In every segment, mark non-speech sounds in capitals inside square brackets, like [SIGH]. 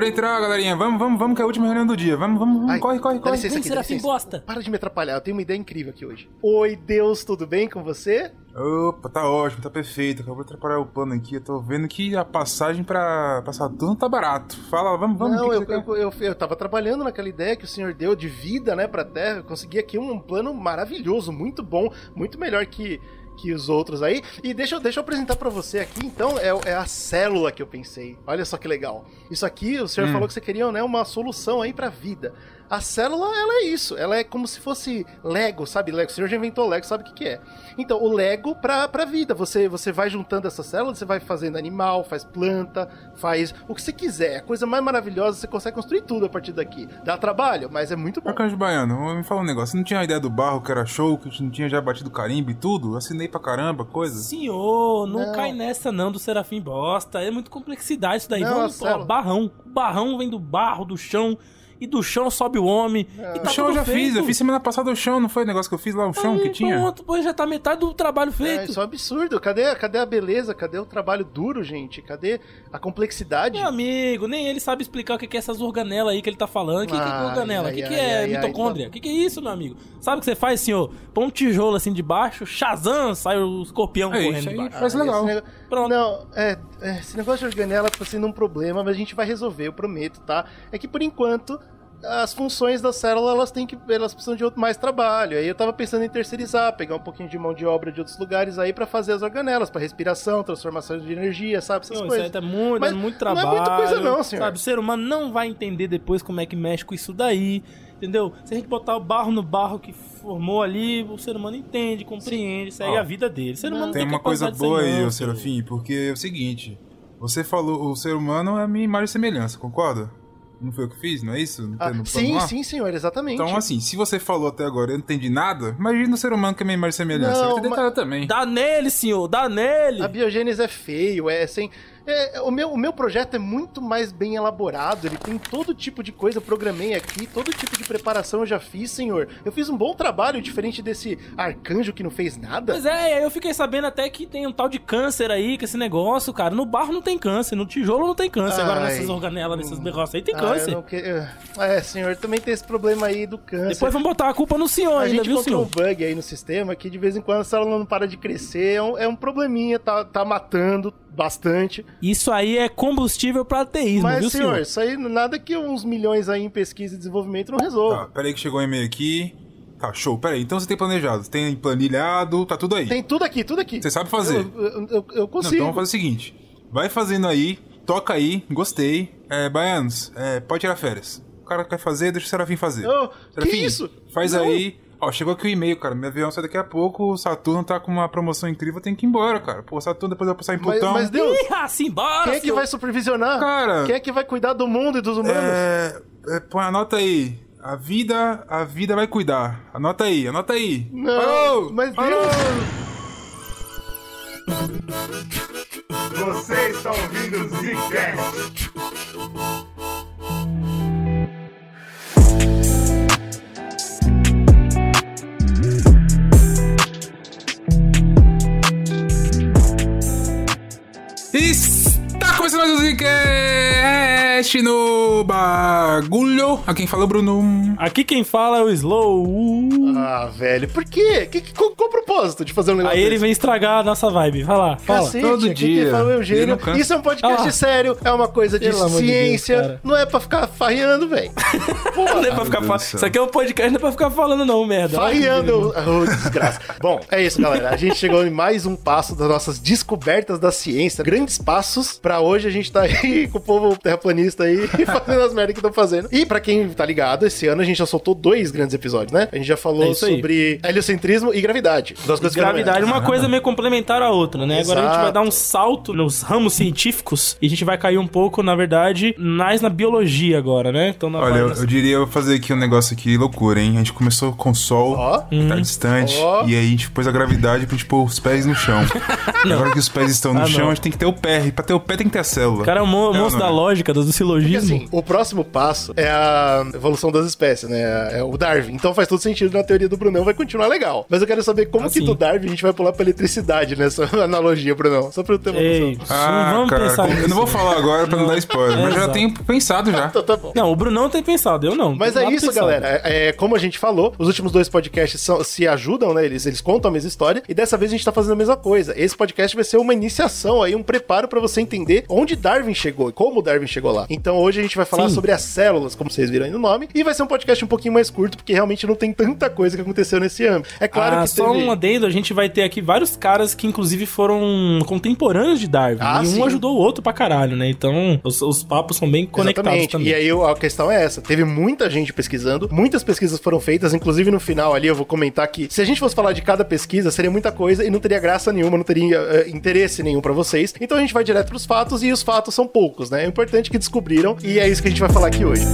Pode entrar, galerinha. Vamos, vamos, vamos, que é a última reunião do dia. Vamos, vamos, vamos. Ai, corre, corre, corre. licença Vem, aqui, Serafim licença. bosta. Para de me atrapalhar, eu tenho uma ideia incrível aqui hoje. Oi, Deus, tudo bem com você? Opa, tá ótimo, tá perfeito. Acabou de atrapalhar o plano aqui. Eu tô vendo que a passagem pra, pra Saturno tá barato. Fala, vamos, vamos. Não, que eu, que eu, eu, eu tava trabalhando naquela ideia que o senhor deu de vida, né, pra Terra. Eu consegui aqui um plano maravilhoso, muito bom, muito melhor que, que os outros aí. E deixa, eu- deixa eu apresentar pra você aqui, então, é, é a célula que eu pensei. Olha só que legal. Isso aqui, o senhor Hum. falou que você queria, né, uma solução aí pra vida. A célula, ela é isso. Ela é como se fosse Lego, sabe? Lego. O senhor já inventou Lego, sabe o que, que é. Então, o Lego pra, pra vida. Você, você vai juntando essas células, você vai fazendo animal, faz planta, faz o que você quiser. A coisa mais maravilhosa, você consegue construir tudo a partir daqui. Dá trabalho, mas é muito bom. Arcanjo Baiano, me fala um negócio. Você não tinha a ideia do barro que era show, que a gente não tinha já batido carimbo e tudo? Assinei pra caramba, coisa. Senhor, não, Não. cai nessa não do Serafim bosta. É muito complexidade isso daí. Não, Vamos, ó, barrão. O barrão vem do barro, do chão. E do chão sobe o homem. E O tá chão eu já fiz, feito. eu fiz semana passada o chão, não foi o negócio que eu fiz lá, o chão que Aí, tinha? Pronto, pô, já tá metade do trabalho É, feito. isso é um absurdo. Cadê, cadê a beleza? Cadê o trabalho duro, gente? Cadê a complexidade? Meu amigo, nem ele sabe explicar o que que é essas organelas aí que ele tá falando. O que, que é organela? O que, que é ai, mitocôndria? O que, que é isso, meu amigo? Sabe o que você faz, senhor? Põe um tijolo assim de baixo, Shazam, sai o escorpião É correndo isso de aí. baixo. Parece legal. esse nego- Pronto. Não, é, é, esse negócio de organela tá sendo um problema, mas a gente vai resolver, eu prometo, tá? É que por enquanto as funções da célula elas têm que elas precisam de mais trabalho. Aí eu tava pensando em terceirizar, pegar um pouquinho de mão de obra de outros lugares aí pra fazer as organelas, pra respiração, transformação de energia, sabe essas Não, isso aí coisas. tá muito, Mas muito não é trabalho. muita coisa não, senhor. Sabe, o ser humano não vai entender depois como é que mexe com isso daí. Entendeu? Se a gente botar o barro no barro que formou ali, o ser humano entende, compreende, segue Ó, a vida dele. O ser humano Tem tem uma coisa boa aí, senhor. Serafim, porque é o seguinte: você falou, o ser humano é a minha imagem e semelhança, concorda? Não foi eu que fiz, não é isso? Não Ah, sim, lá? sim, senhor, exatamente. Então, assim, se você falou até agora e eu não entendi nada, imagina o ser humano que é minha imagem e semelhança. Não, mas- detalhe também. Dá nele, senhor, dá nele. A biogênese é feio, é sem. É, o, meu, o meu projeto é muito mais bem elaborado, ele tem todo tipo de coisa, eu programei aqui, todo tipo de preparação eu já fiz, senhor. Eu fiz um bom trabalho, diferente desse arcanjo que não fez nada. Pois é, eu fiquei sabendo até que tem um tal de câncer aí, com esse negócio, cara. No barro não tem câncer, no tijolo não tem câncer. Agora Ai. nessas organelas, nesses negócios aí tem Ah, câncer. que- É, senhor, também tem esse problema aí do câncer. Depois vamos botar a culpa no senhor a ainda, gente viu, senhor? um bug aí no sistema que de vez em quando a célula não para de crescer, é um, é um probleminha, tá, tá matando bastante. Isso aí é combustível pra ateísmo, Mas, viu, senhor, senhor? isso aí nada que uns milhões aí em pesquisa e desenvolvimento não resolva. Tá, peraí que chegou um e-mail aqui. Tá, show. Peraí, então você tem planejado, você tem planilhado, tá tudo aí. Tem tudo aqui, tudo aqui. Você sabe fazer. Eu, eu, eu- eu Não, consigo. então vamos fazer o seguinte: vai fazendo aí, toca aí, gostei. É, Baianos, é, pode tirar férias. O cara quer fazer, deixa o Serafim fazer. Ô, que Serafim, isso? Faz Não. aí. Ó, chegou aqui o e-mail, cara. Meu avião sai daqui a pouco. O Saturno tá com uma promoção incrível, tem que ir embora, cara. Pô, o Saturno depois vai passar em Mas, Plutão. mas Deus, Ih, assim, bora, quem é que vai supervisionar? Cara- Quem é que vai cuidar do mundo e dos humanos? É, é, põe, anota aí. A vida, a vida vai cuidar. Anota aí, anota aí. Não, Falou! mas Falou! Deus! Você está ouvindo o Zcast. Começando mais um Zcast no bagulho. A quem fala é o Bruno. Aqui quem fala é o Slow. Ah, velho, por quê? Que, que, qual, qual o propósito de fazer um negócio Aí ele desse? vem estragar a nossa vibe. Vai lá, fala. Cacete, todo aqui dia. quem fala é o Eugênio. Isso é um podcast Ah. sério, é uma coisa de Pelo amor de ciência, Deus, não é pra ficar farreando, velho. [LAUGHS] Não é pra ficar fa-. Isso aqui é um podcast, não é pra ficar falando, não, merda. Farreando, oh, desgraça. Bom, é isso, galera. A gente chegou em mais um passo das nossas descobertas da ciência. Grandes passos pra hoje a gente tá aí [LAUGHS] com o povo terraplanista aí [LAUGHS] fazendo as merdas que estão fazendo. E pra quem tá ligado, esse ano a gente já soltou dois grandes episódios, né? A gente já falou É sobre heliocentrismo e gravidade. Duas coisas Gravidade, uma coisa meio complementar à outra, né? Agora a gente vai Exato. dar um salto nos ramos científicos e a gente vai cair um pouco, na verdade, mais na biologia agora, né? Então, na Olha, eu, eu diria, eu vou fazer aqui um negócio aqui, loucura, hein? A gente começou com o sol, que tá distante, Ó. e aí a gente pôs a gravidade pra gente pôr os pés no chão. [LAUGHS] Agora que os pés estão no Ah, chão, não. a gente tem que ter o pé, e pra ter o pé tem que ter a célula. O cara é o mo- moço não da é. lógica, dos silogismo. Porque, assim, o próximo passo é a evolução das espécies, né? É o Darwin. Então faz todo sentido na teoria do Brunão, vai continuar legal. Mas eu quero saber como Ah, que do Darwin a gente vai pular pra eletricidade nessa [LAUGHS] analogia, Brunão. Só pra eu ter uma Ei, noção. Ah, vamos cara, pensar como- eu nisso. não vou falar agora pra não dar spoiler, mas já Exato. tenho pensado já. [LAUGHS] Então tá bom. Não, o Brunão tem pensado, eu não. Mas é isso, pensado. galera. É, é, como a gente falou, os últimos dois podcasts são- se ajudam, né? Eles, eles contam a mesma história. E dessa vez a gente tá fazendo a mesma coisa. Esse podcast vai ser uma iniciação aí, um preparo pra você entender onde Darwin chegou e como Darwin chegou lá. Então hoje a gente vai falar Sim. sobre as células, como vocês viram aí no nome. E vai ser um podcast um pouquinho mais curto, porque realmente não tem tanta coisa que aconteceu nesse ano. É claro ah, que só teve... um adendo, a gente vai ter aqui vários caras que inclusive foram contemporâneos de Darwin. Ah, e um sim. ajudou o outro pra caralho, né? Então, os, os papos são bem conectados Exatamente. também. E aí a questão é essa: teve muita gente pesquisando, muitas pesquisas foram feitas, inclusive no final ali eu vou comentar que se a gente fosse falar de cada pesquisa, seria muita coisa e não teria graça nenhuma, não teria eh, interesse nenhum pra vocês. Então a gente vai direto pros fatos e os fatos são poucos, né? É importante que descobriram e é isso que a gente vai falar aqui hoje.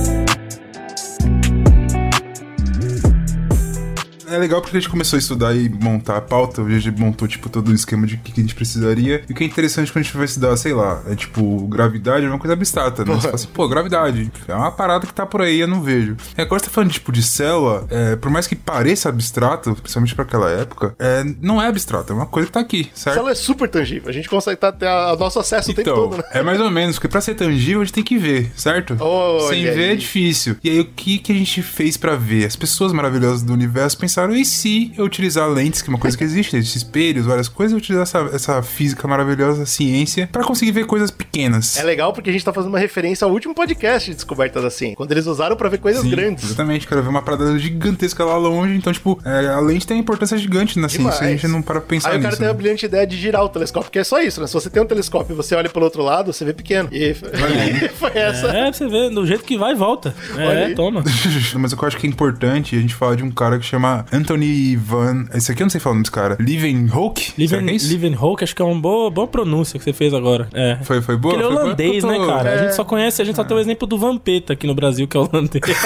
É legal porque a gente começou a estudar e montar a pauta, a gente montou, tipo, todo o esquema de o que que a gente precisaria. E o que é interessante quando a gente vai estudar, sei lá, é tipo, gravidade é uma coisa abstrata, né? Você fala assim, [LAUGHS] pô, gravidade, é uma parada que tá por aí, eu não vejo. É, agora você tá falando, tipo, de célula, é, por mais que pareça abstrato, principalmente pra aquela época, é, não é abstrato, é uma coisa que tá aqui, certo? Ela é super tangível, a gente consegue tá, ter a- nosso acesso o tempo Então, todo, né? é mais ou menos, porque pra ser tangível a gente tem que ver, certo? Olha Sem ver é aí. difícil. E aí, o que, que a gente fez pra ver? As pessoas maravilhosas do universo pensaram, e se eu utilizar lentes, que é uma coisa que existe, esses espelhos, várias coisas, eu utilizar essa, essa física maravilhosa, ciência, pra conseguir ver coisas pequenas. É legal porque a gente tá fazendo uma referência ao último podcast de descobertas assim, quando eles usaram pra ver coisas Sim, grandes. Exatamente, quero ver uma parada gigantesca lá longe. Então, tipo, é, a lente tem uma importância gigante na ciência. A gente não para pra pensar Aí o cara nisso. tem a né? brilhante ideia de girar o telescópio, que é só isso, né? Se você tem um telescópio e você olha pelo outro lado, você vê pequeno. E foi [LAUGHS] essa. É, você ver, do jeito que vai e volta. Olha É, toma. [LAUGHS] Mas o que eu acho que é importante a gente falar de um cara que chama Anthony Van. Esse aqui eu não sei falar o nome desse cara. Leeuwenhoek? Será Liven, que é isso? Livenhoek, acho que é uma boa, boa pronúncia que você fez agora. É. Foi, foi boa? Porque ele é boa? holandês, Eu né, tô- cara? A É. gente só conhece, a gente só tem o exemplo do Vampeta aqui no Brasil, que é holandês. [LAUGHS]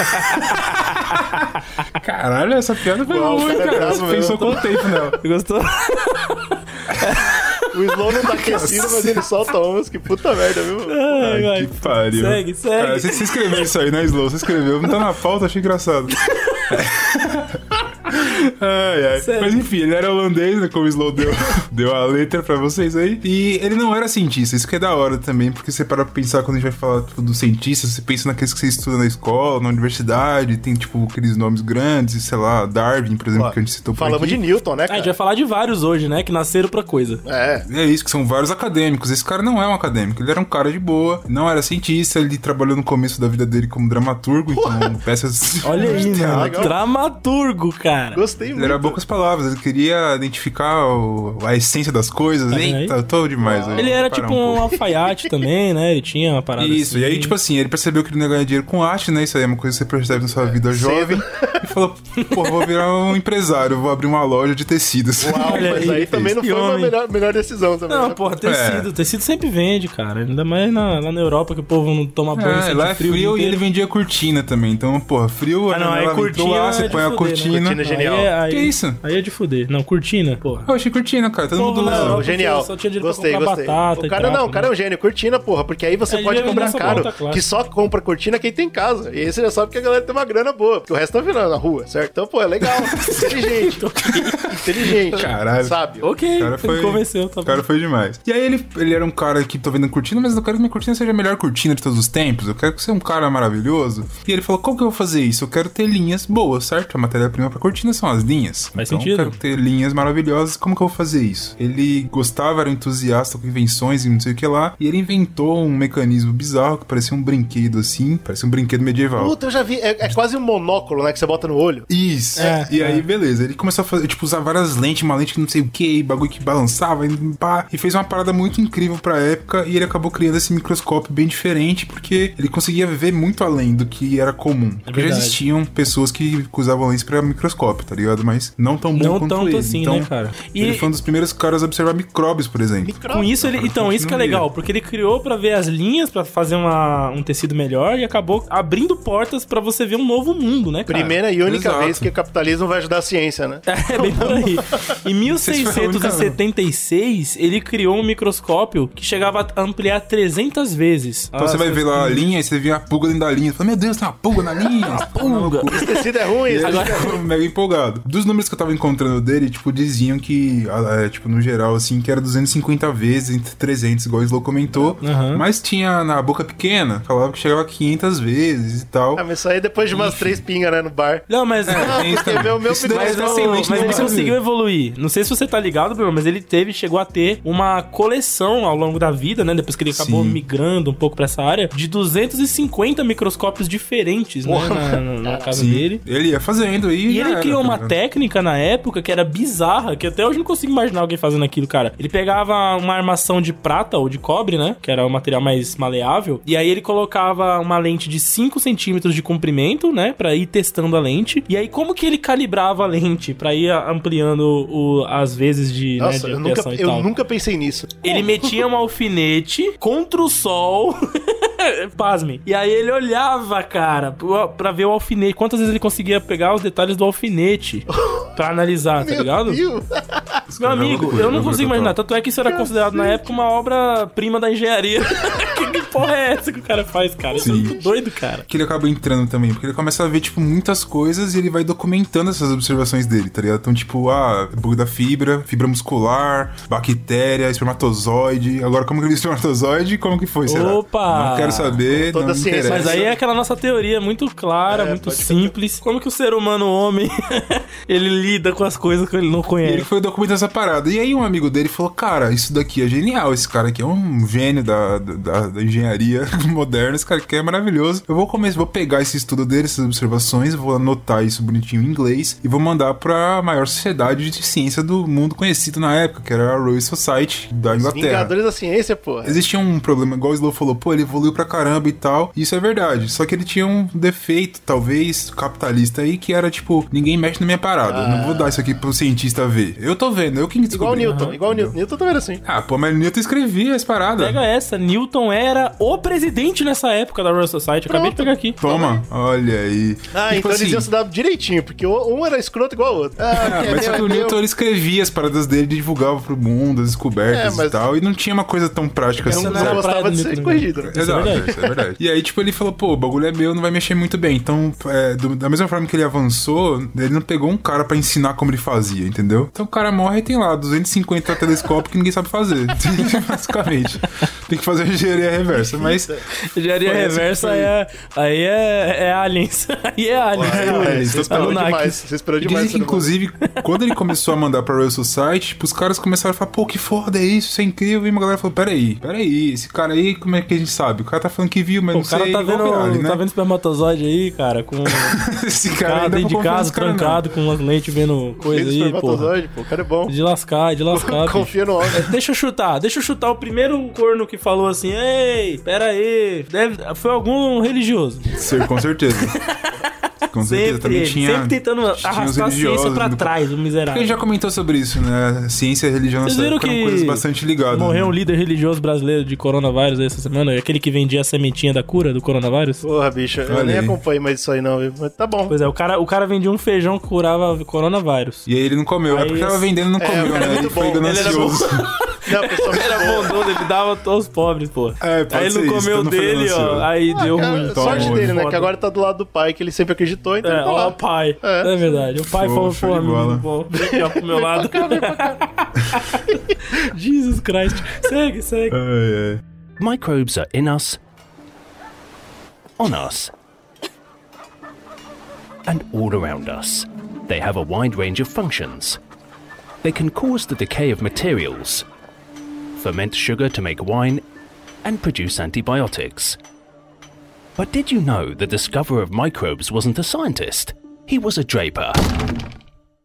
Caralho, essa piada foi Uau, boa, cara é cara. Você pensou quanto tempo nela. [LAUGHS] Gostou? O Slow não tá aquecido, mas ele solta umas. Que puta merda, viu? Ai, Ai, que pariu. Segue, segue. Cara, você, você escreveu isso aí, né, Slow? Você escreveu, não tá na pauta, achei engraçado. [LAUGHS] ai, ai. Mas enfim, ele era holandês, né? Como o Slow deu, [LAUGHS] deu a letra pra vocês aí. E ele não era cientista, isso que é da hora também, porque você para pra pensar quando a gente vai falar tipo, dos cientistas, você pensa naqueles que você estuda na escola, na universidade, tem tipo aqueles nomes grandes, sei lá, Darwin, por exemplo, Ó, que a gente citou por Falamos aqui. de Newton, né, Ah, a cara? gente vai falar de vários hoje, né? Que nasceram pra coisa. É. É isso, que são vários acadêmicos. Esse cara não é um acadêmico, ele era um cara de boa, não era cientista, ele trabalhou no começo da vida dele como dramaturgo, então peças. Olha aí, [LAUGHS] mano. legal. Dramaturgo, cara. Gostei Ele muito. era poucas palavras, ele queria identificar o- a essência das coisas. Tá vendo aí? Eita, eu tô demais. aí, Ele era tipo um um alfaiate também, né? Ele tinha uma parada Isso, assim. e aí, tipo assim, ele percebeu que ele não ia ganhar dinheiro com arte, né? Isso aí é uma coisa que você percebe na sua vida jovem. E falou, pô, vou virar um empresário, vou abrir uma loja de tecidos. Uau, [LAUGHS] Olha mas aí, aí também não foi uma homem. melhor, melhor decisão também. Não, né? porra, tecido. Tecido sempre vende, cara. Ainda mais na- lá na Europa que o povo não toma banho, É, lá é frio, o dia e ele vendia cortina também. Então, porra, frio, Ah, não, a aí cortina lá, é você de põe a né? cortina. Cortina é genial. Aí, aí, Que isso? Aí é de fuder. Não, cortina, porra. Eu achei cortina, cara. Todo Porra, mundo usa. Europa Genial. Só tinha Gostei, pra gostei. batata o cara trapo, não, o cara é né? um gênio. Cortina, porra, porque aí você É, pode comprar caro. claro. Que só compra cortina quem tem casa. E aí você já sabe que a galera tem uma grana boa. Porque o resto tá virando na rua, certo? Então, pô, é legal. [LAUGHS] Inteligente. Inteligente. Caralho. Sabe? Ok, O cara foi, me convenceu, tá o cara foi demais. E aí ele, ele era um cara que tô vendo cortina, mas eu quero que minha cortina seja a melhor cortina de todos os tempos. Eu quero que você é um cara maravilhoso. E ele falou: como que eu vou fazer isso? Eu quero ter linhas boas, certo? A matéria-prima pra cortina são as linhas. Faz então sentido. eu quero ter linhas maravilhosas. Como que eu vou fazer isso? Ele gostava, era um entusiasta com invenções e não sei o que lá. E ele inventou um mecanismo bizarro que parecia um brinquedo assim. Parecia um brinquedo medieval. Puta, eu já vi. É, é quase um monóculo, né? Que você bota no olho. Isso. É, e é. aí, beleza. Ele começou a fazer, tipo, usar várias lentes, uma lente que não sei o que, bagulho que balançava, e, pá, e fez uma parada muito incrível pra época. E ele acabou criando esse microscópio bem diferente, porque ele conseguia ver muito além do que era comum. porque já existiam pessoas que usavam lentes pra microscópio, tá ligado? Mas não tão bom Não quanto tanto ele. assim, então, né, cara? E- Ele foi um dos primeiros caras a observar micróbios, por exemplo. Com isso, ele, então, isso que é legal, porque ele criou pra ver as linhas, pra fazer uma, um tecido melhor e acabou abrindo portas pra você ver um novo mundo, né, cara? Primeira e única Exato. vez que o capitalismo vai ajudar a ciência, né? [LAUGHS] É, bem por aí. Em se foi a única, não. 1676, ele criou um microscópio que chegava a ampliar 300 vezes. Então você vai ver lá a linha e você vê a pulga dentro da linha. Você fala, meu Deus, tem uma pulga na linha. Uma pulga. [LAUGHS] Esse tecido é ruim, esse Agora... é [LAUGHS] empolgado. Dos números que eu tava encontrando dele, tipo, diziam que, é, tipo, no geral, assim, que era 250 vezes entre 300, igual o Slow comentou. Aham. Mas tinha na boca pequena, falava que chegava a 500 vezes e tal. Ah, mas isso aí depois de umas três pingas, né, no bar. Não, mas... [LAUGHS] Também. meu- meu Isso daí Mas, é não, excelente mas no ele Brasil. conseguiu evoluir. Não sei se você tá ligado, Bruno, mas ele teve, chegou a ter uma coleção ao longo da vida, né? Depois que ele acabou Sim. migrando um pouco pra essa área, de 250 microscópios diferentes, né? Na, na- na casa Sim. dele. Ele ia fazendo e. E ele criou tá uma ligado? técnica na época que era bizarra, que até hoje não consigo imaginar alguém fazendo aquilo, cara. Ele pegava uma armação de prata ou de cobre, né? Que era o material mais maleável. E aí ele colocava uma lente de 5 centímetros de comprimento, né? Pra ir testando a lente. E aí, como que ele calibrava a lente pra ir ampliando o- as vezes de, né, Nossa, de eu, nunca, eu nunca pensei nisso. Ele metia um alfinete contra o sol. [LAUGHS] [LAUGHS] Pasmem. E aí ele olhava, cara, pra ver o alfinete. Quantas vezes ele conseguia pegar os detalhes do alfinete [LAUGHS] pra analisar, tá ligado? Deus. [LAUGHS] Meu amigo, eu não consigo imaginar. Tanto é que isso era considerado na época uma obra-prima da engenharia. Porra é essa que o cara faz, cara? Isso é Sim. muito doido, cara. que ele acaba entrando também, porque ele começa a ver, tipo, muitas coisas e ele vai documentando essas observações dele, tá ligado? Então, tipo, ah, bug da fibra, fibra muscular, bactéria, espermatozoide. Agora, como que ele viu espermatozoide? Como que foi, será? Opa! Não quero saber, Toda não a me ciência. interessa. Mas aí é aquela nossa teoria muito clara, É, muito simples. Como que o ser humano homem [LAUGHS] ele lida com as coisas que ele não E ele conhece? foi documentar essa parada. E aí um amigo dele falou, cara, isso daqui é genial. Esse cara aqui é um gênio da, da, da engenharia [LAUGHS] moderna. Esse cara aqui é maravilhoso. Eu vou começar, vou pegar esse estudo dele, essas observações, vou anotar isso bonitinho em inglês e vou mandar pra maior sociedade de ciência do mundo conhecido na época, que era a Royal Society da Inglaterra. Vingadores da ciência, porra. Existia um problema, igual o Slow falou, pô, ele evoluiu pra caramba e tal. Isso é verdade. Só que ele tinha um defeito, talvez, capitalista aí, que era tipo, ninguém mexe na minha parada. Eu não vou dar isso aqui pro cientista ver. Eu tô vendo, eu quem Igual o descobri. Newton, igual o Newton. Newton também era assim. Ah, pô, mas o Newton escrevia as paradas. Pega essa, Newton era o presidente nessa época da Royal Society. Eu Acabei de Pronto. pegar aqui. Toma, olha aí. Ah, Tipo então assim, eles iam se dar direitinho, porque um era escroto igual o outro. Ah, Ah, é mas meu, que o é. Newton ele escrevia as paradas dele, divulgava pro mundo, as descobertas É, mas- e tal, e não tinha uma coisa tão prática assim. não, não gostava de ser corrigido. né? É Exato, verdade. isso é verdade. E aí, tipo, ele falou, pô, o bagulho é meu, não vai mexer muito bem. Então, é, do- da mesma forma que ele avançou, ele não pegou um cara pra ensinar como ele fazia, entendeu? Então o cara morre e tem lá 250 telescópios que ninguém sabe fazer. [LAUGHS] Basicamente. Tem que fazer a engenharia reversa. Mas Engenharia Foi essa que reversa foi. é, aí é, é aliens. [LAUGHS] aí é aliens. Ah, É, é, isso você tá esperou Anunnaki. demais. Você esperou E demais. dizem que, inclusive, [LAUGHS] quando ele começou a mandar pra Royal Society, tipo, os caras começaram a falar, pô, que foda é isso, isso é incrível. E uma galera falou, peraí, peraí, esse cara aí, como é que a gente sabe? O cara tá falando que viu, mas Pô, não o cara sei tá vendo, Ferrari, né? tá vendo espermatozoide aí, cara, com [LAUGHS] Esse cara dentro de casa, cara, não. trancado, com umas lentes vendo coisa aí, espermatozoide, pô, o cara é bom. De lascar, de lascar. Confia no homem. Deixa eu chutar, deixa eu chutar o primeiro corno que falou assim, ei, pera aí, deve, foi algum religioso. Cer- Com certeza. [LAUGHS] Com certeza. Sempre, Também tinha. sempre tentando tinha arrastar a ciência pra do- trás, o Porque a miserável. gente já comentou sobre isso, né? Ciência e religião Vocês nessa viram que coisas bastante ligadas. Morreu um né? líder religioso brasileiro de coronavírus aí essa semana, aquele que vendia a sementinha da cura do coronavírus. Porra, bicho, eu nem aí. acompanho mais isso aí não, viu? Mas tá bom. Pois é, o cara, o cara vendia um feijão que curava coronavírus. E aí ele não comeu. é Aí porque tava esse- vendendo e não É, comeu, é né? Ele foi bom. Ele ganancioso. [LAUGHS] Não, pessoal, era bondoso, ele dava aos pobres, pô. É, aí ele não isso, comeu não dele, ó. ganancioso. Aí deu Cara, ruim. sorte Toma, dele, né? foda. Que agora tá do lado do pai, que ele sempre acreditou, então É, tá ó, lá. o pai. É. É. verdade. O pai Show, falou, pô, bom, vem aqui, ó, pro meu lado. [LAUGHS] Jesus Christ. Segue, segue. Ai, ai. Microbes are in us, on us, and all around us. They have a wide range of functions. They can cause the decay of materials, ferment sugar to make wine, and produce antibiotics. But did you know the discoverer of microbes wasn't a scientist? He was a draper.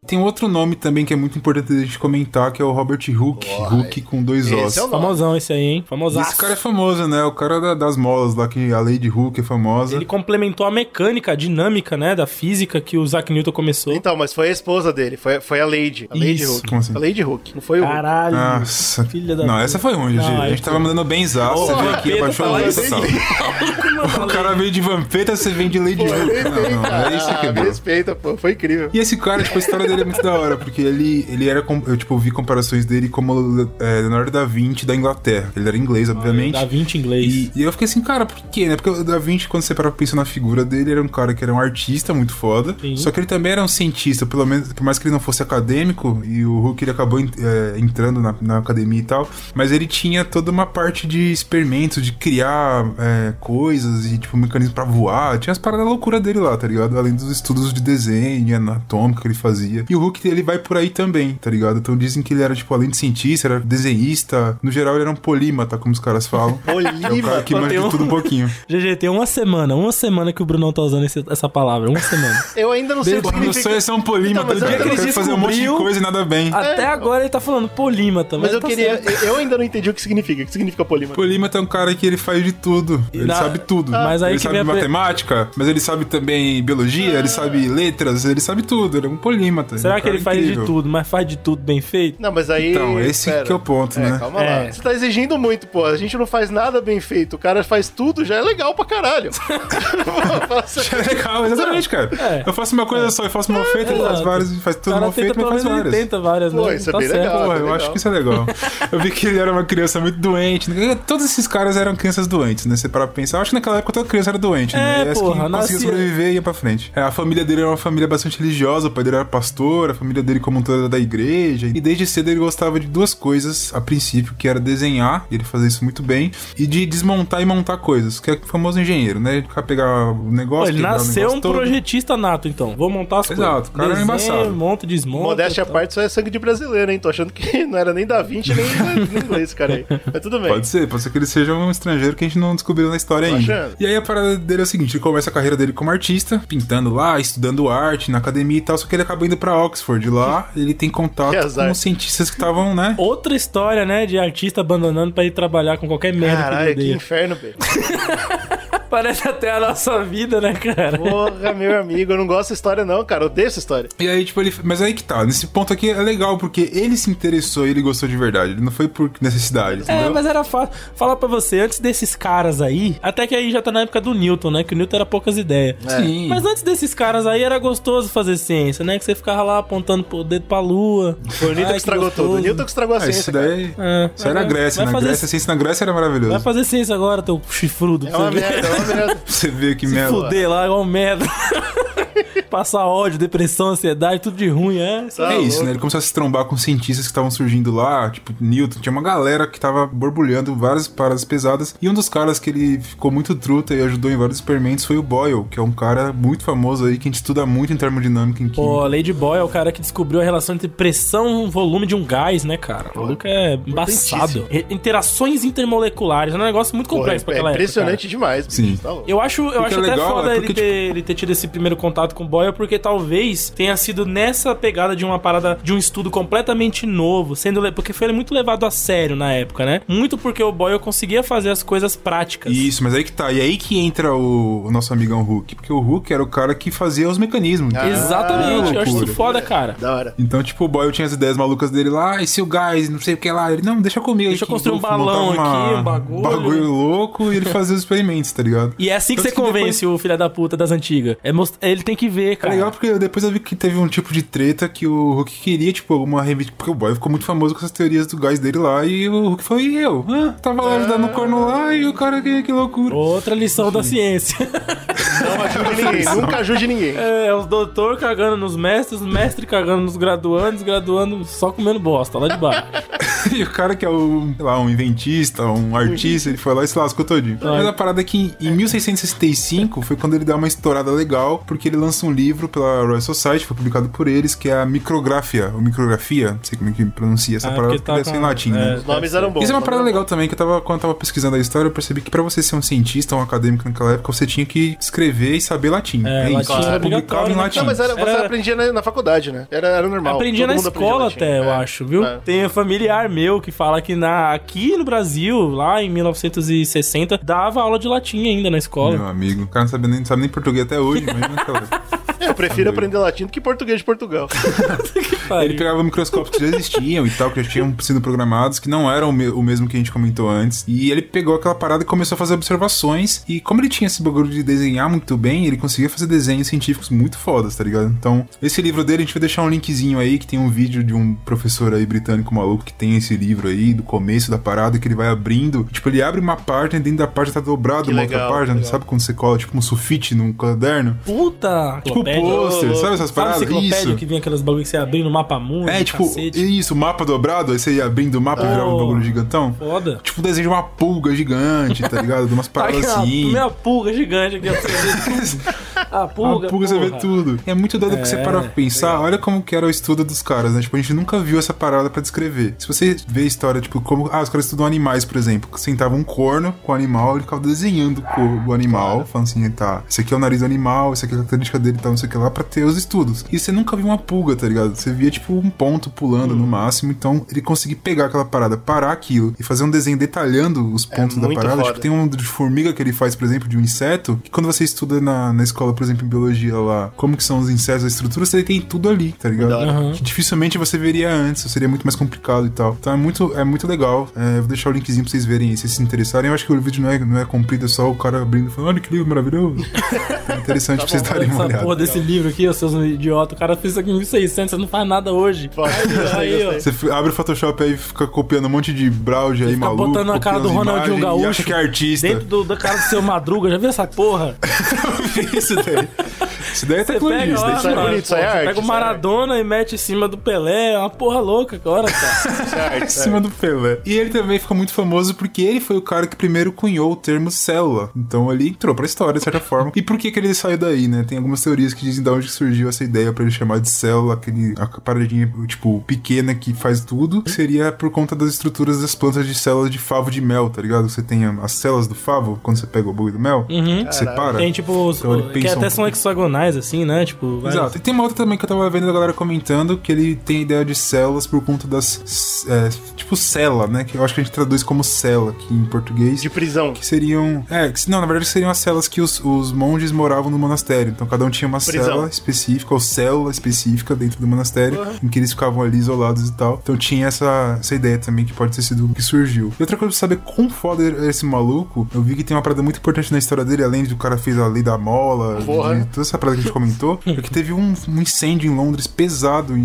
Tem outro nome também que é muito importante a gente comentar, que é o Robert Hooke. Hooke com dois Esse ossos. é. Famosão esse aí, hein? Famosaço. Esse cara é famoso, né? O cara da- das molas lá, que a Lady Hook é famosa. Ele complementou a mecânica, a dinâmica, né, da física que o Isaac Newton começou. Então, mas foi a esposa dele, foi, foi a Lady. A Lady Isso. Hook. Como assim? A Lady Hook, não foi o Hook. Caralho. Nossa. Filha da Não, puta. essa foi ruim, Não, Gigi. A gente tava foi. mandando bem zaço. Você veio aqui, abaixou a lista bem tal. O cara veio de Vampeta, você vem de Lady Hook. Não, não, é isso que é Ah, respeita, pô, foi incrível. E esse cara, tipo, a história dele [LAUGHS] é muito da hora, porque ele, ele era. Eu, tipo, vi comparações dele como é, Leonardo da Vinci da Inglaterra. Ele era inglês, obviamente. Da 20 inglês. E, e eu fiquei assim, cara, por quê, né? Porque o Da Vinci, quando você para pra pensar na figura dele, era um cara que era um artista muito foda. Sim. Só que ele também era um cientista, pelo menos, por mais que ele não fosse acadêmico, e o Hulk ele acabou é, entrando na, na academia e tal. Mas ele tinha toda uma parte de experimentos, de criar é, coisas e, tipo, mecanismo pra voar. Tinha as paradas loucura dele lá, tá ligado? Além dos estudos de desenho, anatômico que ele fazia. E o Hulk, ele vai por aí também, tá ligado? Então dizem que ele era, tipo, além de cientista, era desenhista. No geral, ele era um polímata, como os caras falam. [LAUGHS] É o cara Polímata. que manja tem um- de tudo um pouquinho. [LAUGHS] GG, tem uma semana, uma semana que o Brunão tá usando esse- essa palavra. Uma semana. [LAUGHS] Eu ainda não sei o que Pô, meu sonho significa. é ser um polímata, Então, cara. eu- Eu quero fazer um monte de coisa e nada bem. Até agora ele tá falando polímata, mas, Mas eu tá queria. certo. Eu ainda não entendi o que significa. O que significa polímata? Polímata é um cara que ele faz de tudo. Ele Na- sabe tudo. Mas aí ele que sabe matemática, mas ele sabe também biologia, ele sabe letras, ele sabe tudo. Ele é um polímata. Será é que ele faz incrível. de tudo, mas faz de tudo bem feito? Não, mas aí. Então, esse pera. que é o ponto, É, né? calma É. lá. Você tá exigindo muito, pô. A gente não faz nada bem feito. O cara faz tudo, já é legal pra caralho. [LAUGHS] [LAUGHS] Faça- É legal, exatamente, cara. É. Eu faço uma coisa só, eu faço mal feito, ele faz várias, faz tudo mal feito, mas faz menos ele várias. tenta várias, Pô, né? isso é Tá bem certo. legal. Tá eu legal. acho que isso é legal. Eu vi que ele era uma criança muito doente. Todos esses caras eram crianças doentes, né? Você para pensar. Eu acho que naquela época toda criança era doente, né? É, E porra, que conseguia nascia- sobreviver e ia pra frente. É, a família dele era uma família bastante religiosa. O pai dele era pastor, a família dele como um todo era da igreja. E desde cedo ele gostava de duas coisas, a princípio, que era desenhar, e ele fazia isso muito bem, e de desmontar e montar coisas, que é o famoso engenheiro, né? Ele ficar pegar o negócio. Ele nasceu negócio um todo. projetista nato, então. Vou montar as Exato, coisas. o cara Desenho, embaçado. Monta, desmonta. Modéstia à parte, isso é sangue de brasileiro, hein? Tô achando que [LAUGHS] não era nem da 20 nem [LAUGHS] inglês, cara aí. Mas tudo bem. Pode ser, pode ser que ele seja um estrangeiro que a gente não descobriu na história ainda. achando. E aí a parada dele é o seguinte: ele começa a carreira dele como artista, pintando lá, estudando arte na academia e tal, só que ele acaba indo pra Oxford. E lá ele tem contato Que [LAUGHS] azar. com os cientistas que estavam, né? Outra história, né, de artista abandonando pra ir trabalhar com qualquer merda que Caralho, que odeia. inferno, velho. [LAUGHS] Parece até a nossa vida, né, cara? Porra, meu amigo, eu não gosto dessa história, não, cara. Eu odeio essa história. E aí, tipo, ele. Mas aí que tá, nesse ponto aqui é legal, porque ele se interessou e ele gostou de verdade. Ele não foi por necessidade, É, entendeu? mas era fácil. Falar pra você, antes desses caras aí, até que aí já tá na época do Newton, né? Que o Newton era poucas ideias. Sim. Mas antes desses caras aí era gostoso fazer ciência, né? Que você ficava lá apontando o dedo pra lua. Foi o Newton Ai, que estragou gostoso. tudo. O Newton que estragou a Ah, ciência. isso daí. É, Isso era a vai- Grécia. vai Na fazer- Grécia, a ciência na Grécia era maravilhoso. Vai fazer ciência agora, teu chifrudo. É uma merda, é uma merda. [LAUGHS] Você vê que Se merda. fuder lá, igual merda. [LAUGHS] Passar ódio, depressão, ansiedade, tudo de ruim, é. Tá é isso, louco. né? Ele começou a se trombar com cientistas que estavam surgindo lá, tipo Newton. Tinha uma galera que tava borbulhando várias paradas pesadas. E um dos caras que ele ficou muito truta e ajudou em vários experimentos foi o Boyle, que é um cara muito famoso aí, que a gente estuda muito em termodinâmica em química. Pô, a Lady Boy é o cara que descobriu a relação entre pressão e volume de um gás, né, cara? O maluco é embaçado. Interações intermoleculares, é um negócio muito Porra, complexo pra é aquela época. impressionante demais. bicho, Sim. Tá. Eu acho, eu acho é até legal, foda é ele, porque, ter, ele ter tido esse primeiro contato com o Boyle, porque talvez tenha sido nessa pegada de uma parada de um estudo completamente novo, sendo porque foi muito levado a sério na época, né? Muito porque o Boyle conseguia fazer as coisas práticas. Isso, mas aí que tá. E aí que entra o, o nosso amigão Hulk. Porque o Hulk era o cara que fazia os mecanismos. Ah, Exatamente, eu acho isso. Foda, cara. Da hora. Então, tipo, o Boyle tinha as ideias malucas dele lá, e se o gás, não sei o que lá, ele, não, deixa comigo. Deixa eu construir um balão aqui, um bagulho. bagulho louco, e ele fazia os experimentos, tá ligado? E é assim que Tanto você que convence depois- o filho da puta das antigas. É most... Ele tem que ver, É cara. legal porque depois eu vi que teve um tipo de treta que o Hulk queria, tipo, alguma revista. Porque o Boy ficou muito famoso com essas teorias do gás dele lá. E o Hulk falou, e eu? Ah, tava lá ajudando o corno lá e o cara, que, que loucura. Outra lição da ciência. Não ajude ninguém, nunca ajude ninguém. É, os doutor cagando nos mestres, mestres cagando nos graduandos, graduando só comendo bosta lá de baixo. [LAUGHS] E o cara que é um, sei lá, um inventista, um artista, ele foi lá e se lascou todinho. Mas a parada é que em 1665 foi quando ele dá uma estourada legal, porque ele lança um livro pela Royal Society, foi publicado por eles, que é a micrografia, ou micrografia, não sei como é que pronuncia essa Ah, palavra, porque tá deve ser em latim, é, né? Os nomes eram bons. Isso é uma os parada legal também, que eu tava, quando eu tava pesquisando a história, eu percebi que pra você ser um cientista, um acadêmico naquela época, você tinha que escrever e saber latim. É, É, latim isso, você publicava em né? latim. Não, mas era, você Era- aprendia na, na faculdade, né? Era, era normal. Aprendi Todo na mundo aprendia escola latim. até, eu É. acho, viu? É. Tem um familiar meu que fala que na, aqui no Brasil, lá em 1960, dava aula de latim ainda na escola. Meu amigo, o cara não sabe nem, não sabe nem português até hoje, [LAUGHS] imagina naquela época. Eu prefiro aprender latim do que português de Portugal. [LAUGHS] Ele pegava microscópios que já existiam e tal, que já tinham sido programados, que não eram o, me- o mesmo que a gente comentou antes. E ele pegou aquela parada e começou a fazer observações. E como ele tinha esse bagulho de desenhar muito bem, ele conseguia fazer desenhos científicos muito fodas, tá ligado? Então, esse livro dele, a gente vai deixar um linkzinho aí, que tem um vídeo de um professor aí britânico maluco que tem esse livro aí, do começo da parada, que ele vai abrindo. Tipo, ele abre uma página e dentro da página tá dobrado Que uma legal, outra página. legal. Sabe quando você cola, tipo, um sulfite num caderno? Puta! Tipo. Pôster, sabe essas paradas? enciclopédia Isso. que vinha aquelas bagulho que você abria no mapa mundo? É, tipo, cacete. isso, mapa dobrado, aí você ia abrindo o mapa e virava um Oh. bagulho gigantão. Foda. Tipo, o desenho de uma pulga gigante, tá ligado? De umas [LAUGHS] paradas assim. Minha pulga gigante aqui, [LAUGHS] A pulga, a pulga você vê tudo. É muito doido que você É, para pra pensar. Olha como que era o estudo dos caras, né? Tipo, a gente nunca viu essa parada pra descrever. Se você vê a história, tipo, como. Ah, os caras estudam animais, por exemplo. Sentava um corno com o animal, ele ficava desenhando o animal, falando assim, tá, esse aqui é o nariz do animal, esse aqui é a característica dele, tá, não sei o que lá, pra ter os estudos. E você nunca viu uma pulga, tá ligado? Você via, tipo, um ponto pulando Hum. no máximo. Então, ele conseguir pegar aquela parada, parar aquilo e fazer um desenho detalhando os pontos da É muito parada. foda. Tipo, tem um de formiga que ele faz, por exemplo, de um inseto, que quando você estuda na, na escola, por exemplo, em biologia lá, como que são os insetos, a estrutura, você tem tudo ali, tá ligado? Uhum. Que dificilmente você veria antes, seria muito mais complicado e tal. Então é muito, é muito legal. É, vou deixar o linkzinho pra vocês verem aí, se vocês se interessarem. Eu acho que o vídeo não é, não é comprido, é só o cara abrindo e falando, olha que livro maravilhoso. [LAUGHS] É interessante pra vocês darem uma Essa olhada. porra desse livro aqui, ô seus idiotas. O cara fez isso aqui em 1600, você não faz nada hoje. Pô, Aí, ó. gostei. Você abre o Photoshop aí e fica copiando um monte de browse aí, Fica maluco. botando a cara do Ronaldinho Gaúcho E acha que é artista. Dentro do, da cara do seu Madruga, já viu essa porra? [LAUGHS] isso daí. Isso daí é tecnologia. pega, isso daí ó, é bonito, isso é arte, pega o é Maradona e mete em cima do Pelé, é uma porra louca agora, cara. [LAUGHS] Isso é arte, em é cima do Pelé. E ele também ficou muito famoso porque ele foi o cara que primeiro cunhou o termo célula. Então ele entrou pra história, de certa [LAUGHS] forma. E por que, que ele saiu daí, né? Tem algumas teorias que dizem de onde surgiu essa ideia pra ele chamar de célula, aquele, a paradinha, tipo, pequena que faz tudo. Seria por conta das estruturas das plantas de células de favo de mel, tá ligado? Você tem as células do favo, quando você pega o bagulho do mel, Uhum. separa. Tem tipo, os- Então ele que pensa até são hexagonais, assim, né? Tipo, vários- Exato. E tem uma outra também que eu tava vendo a galera comentando que ele tem a ideia de células por conta das. é, tipo, cela, né? Que eu acho que a gente traduz como cela aqui em português. De prisão. Que seriam. É, que, não, na verdade seriam as celas que os, os monges moravam no monastério. Então cada um tinha uma Prisão. cela específica, ou célula específica dentro do monastério, em que eles ficavam ali isolados e tal. Então tinha essa, essa ideia também que pode ter sido o que surgiu. E outra coisa pra saber quão foda é esse maluco, eu vi que tem uma parada muito importante na história dele, além de o cara fez a lei da mola, Porra. de toda essa parada que a gente comentou, [LAUGHS] é que teve um, um incêndio em Londres pesado em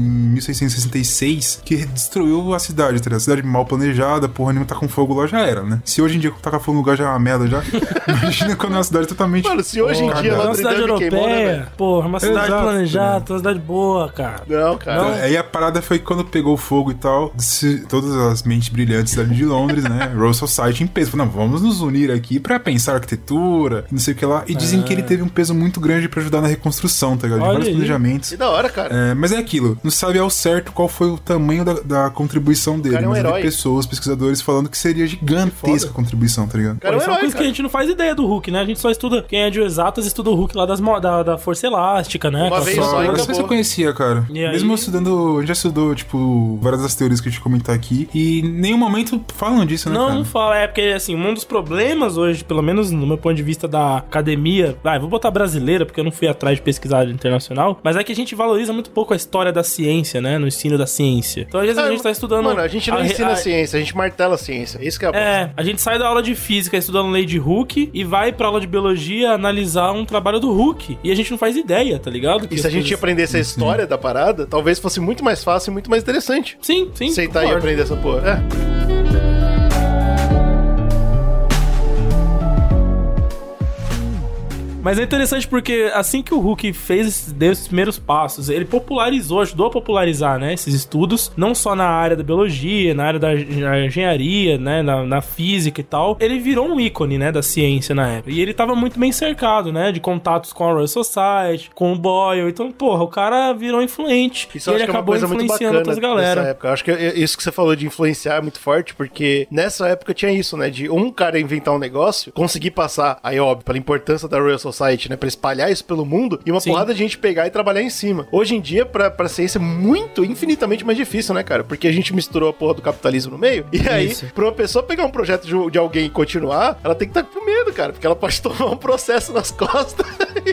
1666 que destruiu a cidade, tá ligado? A cidade mal planejada, porra nenhuma tá com fogo lá, já era, né? Se hoje em dia tacar fogo no lugar já é uma merda já, [LAUGHS] imagina quando é uma cidade totalmente. Mano, se hoje em Porra, dia cara. É uma cidade queimou, né, europeia, velho? porra, uma cidade Exato, planejada, uma cidade boa, cara. Não, cara. Então, aí a parada foi quando pegou fogo e tal, se- todas as mentes brilhantes ali de Londres, né? [LAUGHS] Royal Society em peso. Falou, não, vamos nos unir aqui pra pensar arquitetura, não sei o que lá. E dizem que ele teve um peso muito grande pra ajudar na reconstrução, tá ligado? De Olha vários aí. planejamentos. Que da hora, cara. É, mas é aquilo, não sabe ao certo qual foi o tamanho da, da contribuição dele. cara é um mas eu vi herói. pessoas, pesquisadores, falando que seria gigantesca a contribuição, tá ligado? Cara, é um herói, coisa que a cara. gente não faz ideia do Hulk, né? A gente só estuda, quem é de exatas, estuda o Hulk lá das, da, da Força Elástica, né? Uma Aquela vez só, Só, eu não sei acabou. se eu conhecia, cara. E aí? Mesmo eu estudando, a gente já estudou, tipo, várias das teorias que a gente comentar aqui, e em nenhum momento falam disso, né, Não, cara? não fala. É porque, assim, um dos problemas hoje, pelo menos no meu ponto de vista da academia, vai, vou botar brasileira, porque eu não fui atrás de pesquisar internacional, mas é que a gente valoriza muito pouco a história da ciência, né? No ensino da ciência. Então, às vezes, a gente tá estudando. Mano, a gente não re- ensina a- ciência, a gente martela a ciência. Isso que é a. É, a gente sai da aula de física estudando lei de Hooke e vai pra aula de biologia analisar um trabalho do Hooke. E a gente não faz ideia, tá ligado? Que E se a gente coisas- aprendesse a história da parada, talvez fosse muito mais fácil e muito mais interessante. Sim, sim. Aceitar e aprender essa porra. É. Mas é interessante porque assim que o Hulk fez deu esses primeiros passos, ele popularizou, ajudou a popularizar, né, esses estudos, não só na área da biologia, na área da engenharia, né, na, na física e tal. Ele virou um ícone, né, da ciência na época. E ele tava muito bem cercado, né, de contatos com a Royal Society, com o Boyle. Então, porra, o cara virou influente. Isso e ele é acabou muito influenciando outras galera. época. Eu acho que é- isso que você falou de influenciar é muito forte, porque nessa época tinha isso, né? De um cara inventar um negócio, conseguir passar, aí óbvio, pela importância da Royal Society, né? Pra espalhar isso pelo mundo, e uma Sim. porrada de gente pegar e trabalhar em cima. Hoje em dia, pra, pra ciência, é muito, infinitamente mais difícil, né, cara? Porque a gente misturou a porra do capitalismo no meio, e aí, Isso. pra uma pessoa pegar um projeto de, de alguém e continuar, ela tem que estar com medo, cara, porque ela pode [LAUGHS] tomar um processo nas costas.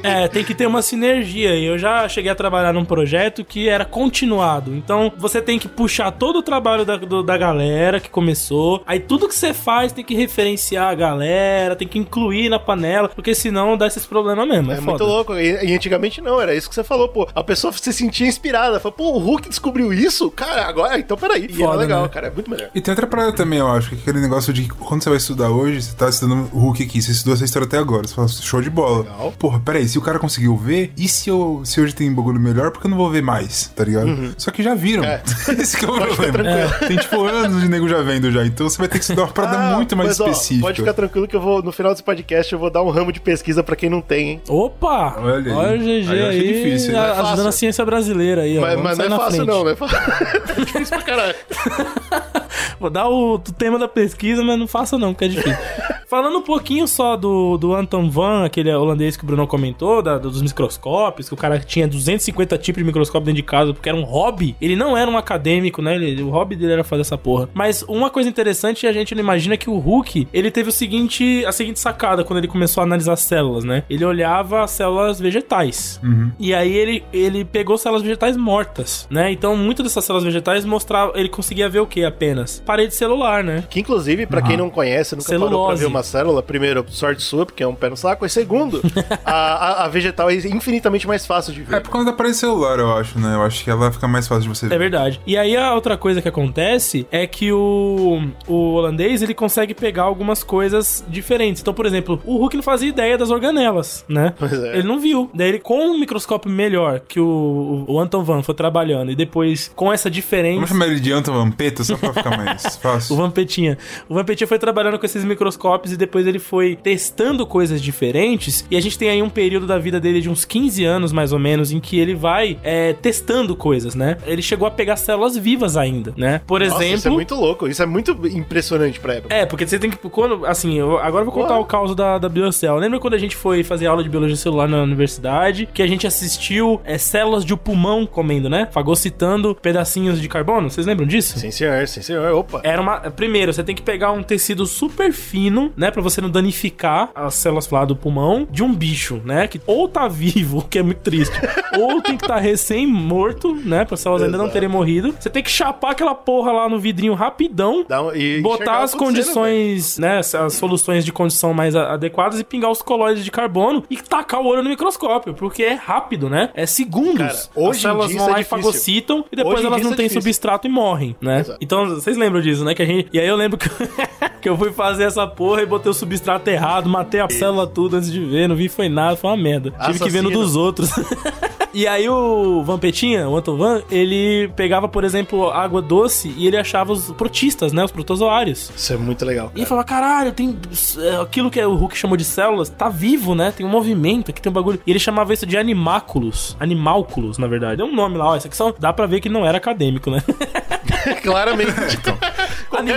É, tem que ter uma sinergia. E eu já cheguei a trabalhar num projeto que era continuado. Então, você tem que puxar todo o trabalho da, do- da galera que começou. Aí, tudo que você faz tem que referenciar a galera, tem que incluir na panela, porque senão dá esses problemas mesmo. É, É foda. muito louco. E, e antigamente não, era isso que você falou, pô. A pessoa se sentia inspirada. Falou, pô, o Hulk descobriu isso? Cara, agora, então peraí. E era Foda, legal, né? cara. É muito melhor. E tem outra parada também, eu acho, que é aquele negócio de que quando você vai estudar hoje, você tá estudando o Hulk aqui, você estudou essa história até agora, você fala, show de bola. Legal. Porra, peraí, se o cara conseguiu ver, e se, eu, se hoje tem um bagulho melhor, por que eu não vou ver mais, tá ligado? Só que já viram. É. [LAUGHS] Esse que é o problema. Tem tipo anos de nego já vendo já, então você vai ter que estudar uma parada Ah, muito mais mas, ó, específica. pode ficar tranquilo que eu vou, no final desse podcast, eu vou dar um ramo de pesquisa pra quem não tem, hein? Opa! Olha Olha, o GG Aí aí, achei difícil, a- não é ajudando a ciência brasileira aí, ó. Mas, Vamos mas não é na fácil, frente. não, não é fácil. tá [LAUGHS] difícil pra caralho. [LAUGHS] Vou dar o, o tema da pesquisa, mas não faça não, porque é difícil. [LAUGHS] Falando um pouquinho só do, do Anton Van, aquele holandês que o Bruno comentou, da- dos microscópios, que o cara tinha 250 tipos de microscópio dentro de casa, porque era um hobby. Ele não era um acadêmico, né? Ele- o hobby dele era fazer essa porra. Mas uma coisa interessante, a gente não imagina que o Hulk, ele teve o seguinte, a seguinte sacada quando ele começou a analisar células, né? Ele olhava as células vegetais. E aí ele, ele pegou células vegetais mortas, né? Então, muitas dessas células vegetais mostrava, ele conseguia ver o que apenas? Parede celular, né? Que inclusive, pra quem não conhece, nunca parou pra Celulose. ver uma célula, primeiro, sorte sua, porque é um pé no saco, e segundo, [LAUGHS] a, a- a vegetal é infinitamente mais fácil de ver. É por causa da parede celular, eu acho, né? Eu acho que ela fica mais fácil de você ver. É verdade. E aí a outra coisa que acontece é que o, o holandês ele consegue pegar algumas coisas diferentes. Então, por exemplo, o Hulk não fazia ideia das organelas, né? Pois é. Ele não viu. Daí ele, com um microscópio melhor que o, o Anton Van foi trabalhando e depois com essa diferença. Vamos chamar ele de Anton Vampeta só pra ficar mais [LAUGHS] O fácil. Vampetinha. O Vampetinha foi trabalhando com esses microscópios e depois ele foi testando coisas diferentes. E a gente tem aí um período da vida dele de uns 15 anos, mais ou menos, em que ele vai é, testando coisas, né? Ele chegou a pegar células vivas ainda, né? Por Nossa, exemplo. isso é muito louco, isso é muito impressionante pra época. É, porque você tem que. Quando, assim, eu, agora eu vou contar o caos da, da Biocell. Lembra quando a gente foi fazer aula de biologia celular na universidade? Que a gente assistiu é, células de pulmão comendo, né? Fagocitando pedacinhos de carbono? Vocês lembram disso? Sim, senhor, sim, senhor. Opa. Era uma. Primeiro, você tem que pegar um tecido super fino, né? Pra você não danificar as células lá do pulmão de um bicho, né? Que ou tá vivo, [LAUGHS] que é muito triste, ou tem que estar tá recém-morto, né? Pra células ainda não terem morrido. Você tem que chapar aquela porra lá no vidrinho rapidão. Um- e Botar as condições, né? As soluções de condição mais adequadas e pingar os colóides de carbono e tacar o olho no microscópio, porque é rápido, né? É segundos. Cara, hoje As células vão é lá e difícil. fagocitam e depois Hoje elas não é têm difícil. substrato e morrem, né? Exato. Então, vocês lembram disso, né? Que a gente... E aí eu lembro que... [LAUGHS] que eu fui fazer essa porra e botei o substrato errado, matei a célula tudo antes de ver, não vi foi nada, foi uma merda. Tive que ver no dos outros. [LAUGHS] E aí o Vampetinha, o Anton Van, ele pegava, por exemplo, água doce e ele achava os protistas, né? Os protozoários. Isso é muito legal. E falava, caralho, tem é, aquilo que o Hulk chamou de células, tá vivo, né? Tem um movimento, aqui tem um bagulho. E ele chamava isso de animáculos. Animálculos, na verdade. Deu um nome lá, ó. Isso aqui só dá pra ver que não era acadêmico, né? [LAUGHS] [LAUGHS] Claramente.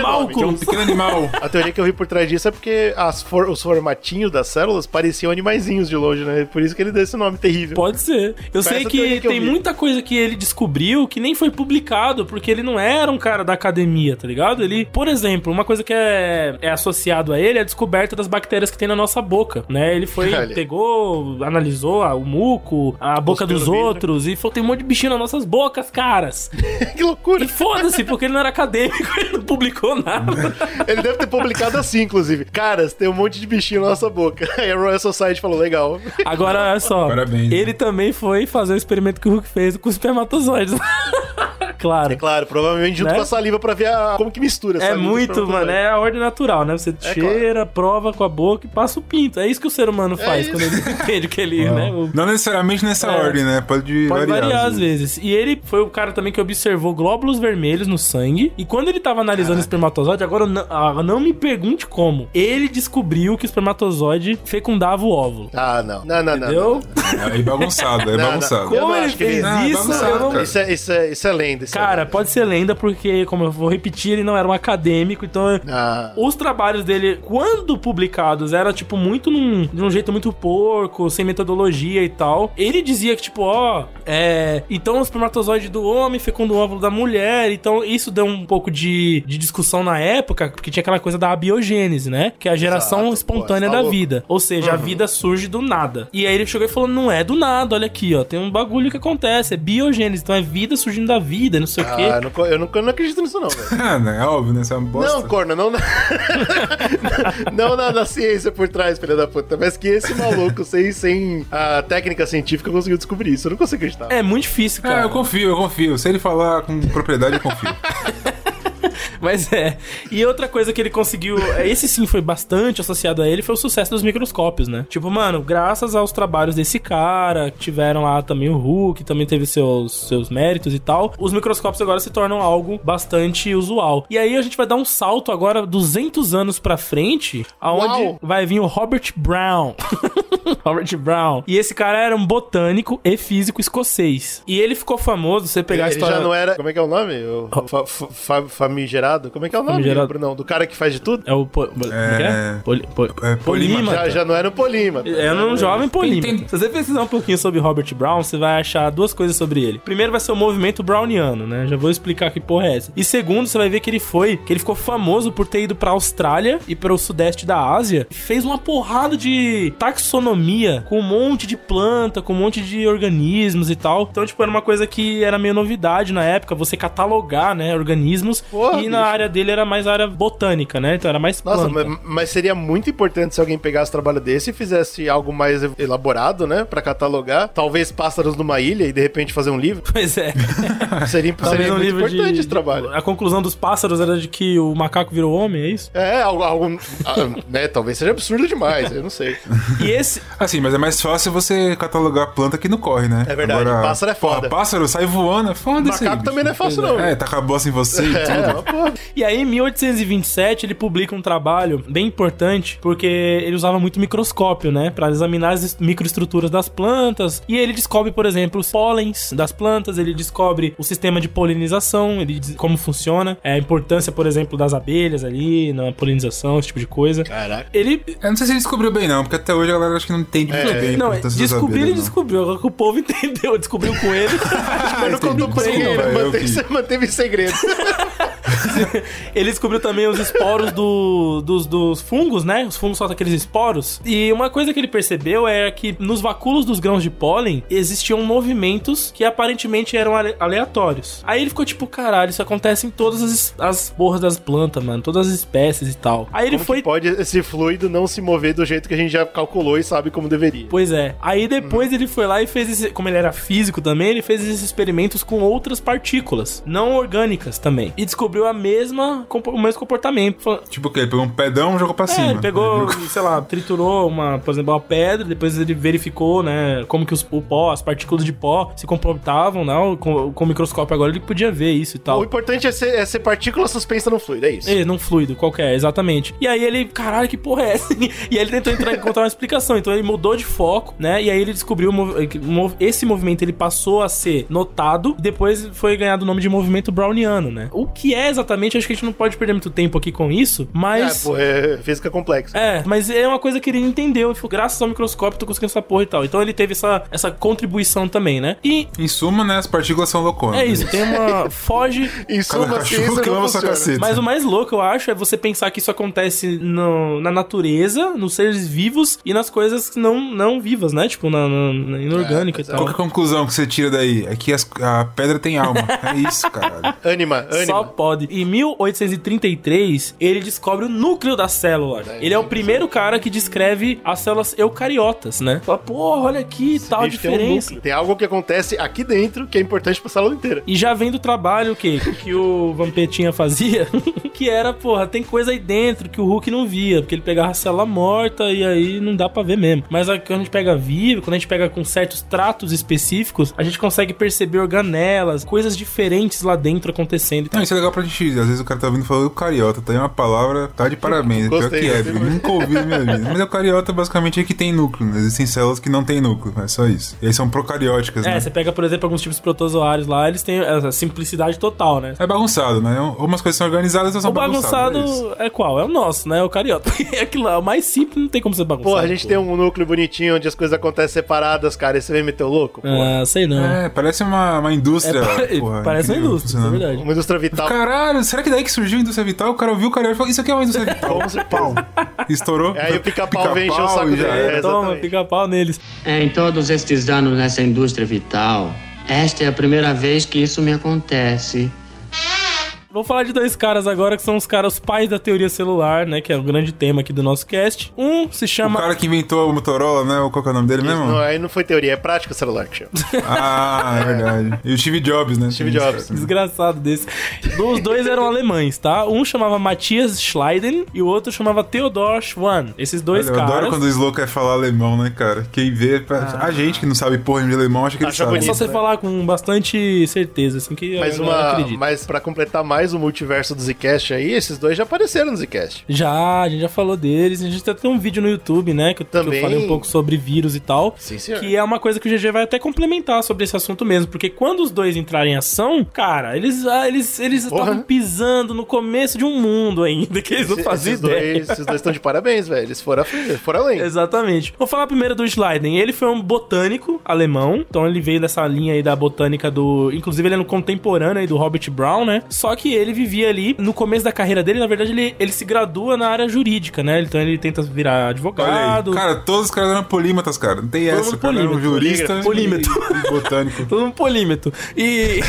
Nome. Que é um pequeno animal. A teoria que eu vi por trás disso é porque as for- os formatinhos das células pareciam animaizinhos de longe, né? Por isso que ele deu esse nome terrível. Pode ser. Eu sei que, que eu tem vi. muita coisa que ele descobriu que nem foi publicado, porque ele não era um cara da academia, tá ligado? Ele, por exemplo, uma coisa que é, é associado a ele é a descoberta das bactérias que tem na nossa boca, né? Ele foi, [LAUGHS] Olha. pegou, analisou ah, o muco, a boca Cuspiu dos vidro. outros e falou: tem um monte de bichinho nas nossas bocas, caras. [LAUGHS] que loucura. E foda-se, porque ele não era acadêmico, [LAUGHS] ele não publicou nada. Ele deve ter publicado assim, inclusive. Caras, tem um monte de bichinho na nossa boca. [LAUGHS] Aí a Royal Society falou, legal. Agora, olha só. Parabéns. Ele também foi fazer o experimento que o Hulk fez com os espermatozoides. [LAUGHS] claro. É claro, provavelmente junto Né? com a saliva pra ver a- como que mistura. É saliva muito, mano, é a ordem natural, né? Você É cheira, prova com a boca e passa o pinto. É isso que o ser humano faz isso. quando ele [LAUGHS] entende que ele, né? o- Não necessariamente nessa É. ordem, né? Pode, Pode variar, variar. às vezes. E ele foi o cara também que observou glóbulos vermelhos no sangue. E quando ele tava analisando o espermatozoide, agora não, ah, não me pergunte como. Ele descobriu que o espermatozoide fecundava o óvulo. Ah, não. Não, não, não. Entendeu? não, É bagunçado, é Não, não. bagunçado. Como não ele fez isso, não... cara. Isso é, isso, é, isso é lenda. Isso Cara, é pode ser lenda porque, como eu vou repetir, ele não era um acadêmico, então Ah, os trabalhos dele, quando publicados, era tipo muito num, de um jeito muito porco, sem metodologia e tal. Ele dizia que, tipo, ó, é. Então o espermatozoide do homem fecunda o óvulo da mulher. Então isso deu um pouco de, de discussão na época, porque tinha aquela coisa da abiogênese, né? Que é a geração Exato, espontânea pô, tá da vida. Ou seja, a vida surge do nada. E aí ele chegou e falou: não é do nada, olha aqui, ó. Tem um bagulho que acontece, é biogênese. Então é vida surgindo da vida, não sei o quê. ah, eu, não, eu, não, eu não acredito nisso, não, velho. [LAUGHS] Ah, né? É óbvio, né? Isso é uma bosta. Não, corno, não na... [LAUGHS] não na, na ciência por trás, filha da puta. Mas que esse maluco, sem, sem a técnica científica, conseguiu descobrir isso. Eu não consigo acreditar. É muito difícil, cara. É, eu confio, eu confio. Se ele falar com propriedade, eu confio. [LAUGHS] [LAUGHS] Mas é. E outra coisa que ele conseguiu, esse sim foi bastante associado a ele, foi o sucesso dos microscópios, né? Tipo, mano, graças aos trabalhos desse cara, que tiveram lá também o Hulk, que também teve seus, seus méritos e tal, os microscópios agora se tornam algo bastante usual. E aí a gente vai dar um salto agora 200 anos pra frente, aonde Uau! vai vir o Robert Brown. [LAUGHS] Robert Brown. E esse cara era um botânico e físico escocês. E ele ficou famoso, você pegar a Ele história... já não era. Como é que é o nome? O fa- fa- fa- famigerado? Como é que é o nome, Famigerado. Brunão? Do cara que faz de tudo? É o... Po... como é que é? Poli... po- É, Polímata. Já, já não era o Polímata. É um jovem polímata. Tem- tem- Se você pesquisar um pouquinho sobre Robert Brown, você vai achar duas coisas sobre ele. Primeiro vai ser o movimento browniano, né? Já vou explicar que porra é essa. E segundo, você vai ver que ele foi, que ele ficou famoso por ter ido pra Austrália e para o sudeste da Ásia. e Fez uma porrada de taxonomia com um monte de planta, com um monte de organismos e tal. Então, tipo, era uma coisa que era meio novidade na época, você catalogar, né, organismos. Porra, e na bicho. área dele era mais área botânica, né? Então era mais Nossa, mas, mas seria muito importante se alguém pegasse trabalho desse e fizesse algo mais elaborado, né? Pra catalogar. Talvez pássaros numa ilha e de repente fazer um livro. [LAUGHS] Pois é. [LAUGHS] Seria, seria um muito livro importante de, esse trabalho. A conclusão dos pássaros era de que o macaco virou homem, é isso? É, algo, algo ah, né? Talvez seja absurdo demais, eu não sei. E esse. Assim, mas é mais fácil você catalogar planta que não corre, né? É verdade, pássaro é foda. Porra, pássaro sai voando, é foda isso aí, Macaco também não é fácil, não. É, taca a bosta em você e [LAUGHS] É, tudo. Porra. E aí, em 1827, ele publica um trabalho bem importante, porque ele usava muito microscópio, né? Pra examinar as est- microestruturas das plantas. E ele descobre, por exemplo, os pólens das plantas, ele descobre o sistema de polinização, ele diz como funciona, é, a importância, por exemplo, das abelhas ali, na polinização, esse tipo de coisa. Caraca. Ele Eu não sei se ele descobriu bem, não, porque até hoje a galera acho que não entende muito bem a Não, descobrir ele descobriu, agora que o povo [LAUGHS] entendeu, descobriu com ele. [LAUGHS] Mas não contou pra eu manteve, que- manteve em segredo. [LAUGHS] Ele descobriu também os esporos do- dos, dos fungos, né? Os fungos soltam aqueles esporos. E uma coisa que ele percebeu é que nos vacúolos dos grãos de pólen existiam movimentos que aparentemente eram ale- aleatórios. Aí ele ficou tipo, caralho, isso acontece em todas as, as porras das plantas, mano. Todas as espécies e tal. Aí ele Como foi pode esse fluido não se mover do jeito que a gente já calculou e sabe como deveria? Pois é. Aí depois ele foi lá e fez esse, como ele era físico também, ele fez esses experimentos com outras partículas, não orgânicas também. E descobriu a mesma, compo- o mesmo comportamento. Tipo o quê? Ele pegou um pedão e jogou pra É, cima. ele pegou, sei lá, triturou uma, por exemplo, uma pedra, depois ele verificou, né, como que os, o pó, as partículas de pó se comportavam, né, com, com o microscópio agora ele podia ver isso e O tal. importante é ser, é ser partícula suspensa no fluido, é isso. É, num fluido qualquer, exatamente. E aí ele, caralho, que porra é essa? [LAUGHS] E aí ele tentou entrar, encontrar uma explicação. Então ele mudou de foco, né? E aí ele descobriu o o esse movimento ele passou a ser notado e depois foi ganhado o nome de movimento browniano, né? O que é exatamente, acho que a gente não pode perder muito tempo aqui com isso, mas. É, pô, é física complexa. É, mas é uma coisa que ele entendeu. Ele falou, graças ao microscópio, tô conseguindo essa porra e tal. Então ele teve essa, essa contribuição também, né? E Em suma, né, as partículas são louconas. é isso, tem uma. Foge. Em suma, [LAUGHS] a cachorro que não lama sua caceta. Mas o mais louco, eu acho, é você pensar que isso acontece no- na natureza, nos seres vivos e nas coisas não, não vivas, né? Tipo, na, na, na inorgânica É, e Qual tal. que é a conclusão que você tira daí? É que as- a pedra tem alma. É isso, caralho. Anima, Só anima. pode. Em 1833, ele descobre o núcleo da célula. Ele é o primeiro cara que descreve as células eucariotas, né? Fala, porra, olha aqui, tal Bicho, tem um diferença. Tem algo que acontece aqui dentro que é importante pra célula inteira. E já vem do trabalho que, [LAUGHS] que o Vampetinha fazia, [LAUGHS] que era, porra, tem coisa aí dentro que o Hulk não via, porque ele pegava a célula morta e aí não dá pra ver mesmo. Mas quando a gente pega vivo, quando a gente pega com certos tratos específicos, a gente consegue perceber organelas, coisas diferentes lá dentro acontecendo. Não, isso é legal pra gente. Às vezes o cara tá vindo falando eucariota, tá aí uma palavra, tá de parabéns. Pior Gostei, que é, gostei viu? nunca ouvi na minha vida. Mas eucariota basicamente é que tem núcleo, né? Existem células que não tem núcleo, é só isso. E aí são procarióticas, É, né? você pega, por exemplo, alguns tipos de protozoários lá, eles têm essa simplicidade total, né? É bagunçado, né? Ou umas coisas são organizadas, outras são O bagunçado bagunçadas. é é qual? É o nosso, né? O cariota. Porque [LAUGHS] aquilo lá, o mais simples não tem como ser bagunçado. Pô, a gente tem um núcleo bonitinho onde as coisas acontecem separadas, cara, e você vem meter o louco? Pô. Ah, sei não. É, parece uma, uma indústria. É, [LAUGHS] porra, parece uma indústria, isso é verdade. Uma indústria vital. Caralho, será que daí que surgiu a indústria vital? O cara ouviu o cara e falou: Isso aqui é uma indústria [LAUGHS] vital. Pau. Estourou. Aí o pica-pau vem encher o saco já dele. É, Toma, exatamente. fica pau neles. Em todos estes anos nessa indústria vital, esta é a primeira vez que isso me acontece. Vou falar de dois caras agora que são os caras os pais da teoria celular, né? Que é o grande tema aqui do nosso cast. Um se O chama. cara que inventou o Motorola, né? Qual que é o nome dele mesmo? Não, aí não foi teoria, é prática celular que chama. [LAUGHS] Ah, é verdade. [LAUGHS] E o Steve Jobs, né? Steve Jobs. Desgraçado desse. Os dois eram alemães, tá? Um chamava Matthias Schleiden e o outro chamava Theodor Schwann. Esses dois Olha, eu adoro caras. quando o Slow quer falar alemão, né, cara? Quem vê, pra- a gente que não sabe porra de alemão acha que ele Acha sabe. É só bonito. você né? falar com bastante certeza, assim, que Mas galera uma. acredita. Mas pra completar mais o multiverso do Zcast aí, esses dois já apareceram no Zcast. Já, a gente já falou deles. A gente até tem um vídeo no YouTube, né? Que, eu- que eu Também. falei um pouco sobre vírus e tal. Sim, senhor. Que é uma coisa que o GG vai até complementar sobre esse assunto mesmo. Porque quando os dois entrarem em ação, cara, eles ah, eles eles estavam pisando no começo de um mundo ainda, que eles não faziam esses, ideia. dois, esses dois estão de parabéns, velho. Eles foram, foram além. Exatamente. Vou falar primeiro do Schleiden. Ele foi um botânico alemão, então ele veio dessa linha aí da botânica do. Inclusive, ele é no contemporâneo aí do Robert Brown, né? Só que ele vivia ali no começo da carreira dele, na verdade, ele, ele se gradua na área jurídica, né? Então ele tenta virar advogado. Cara, todos os caras eram polímatas, cara. Não tem Todo essa. mundo cara era um polímetro, jurista polímetro. e- e botânico. [LAUGHS] Todo um polímetro. E.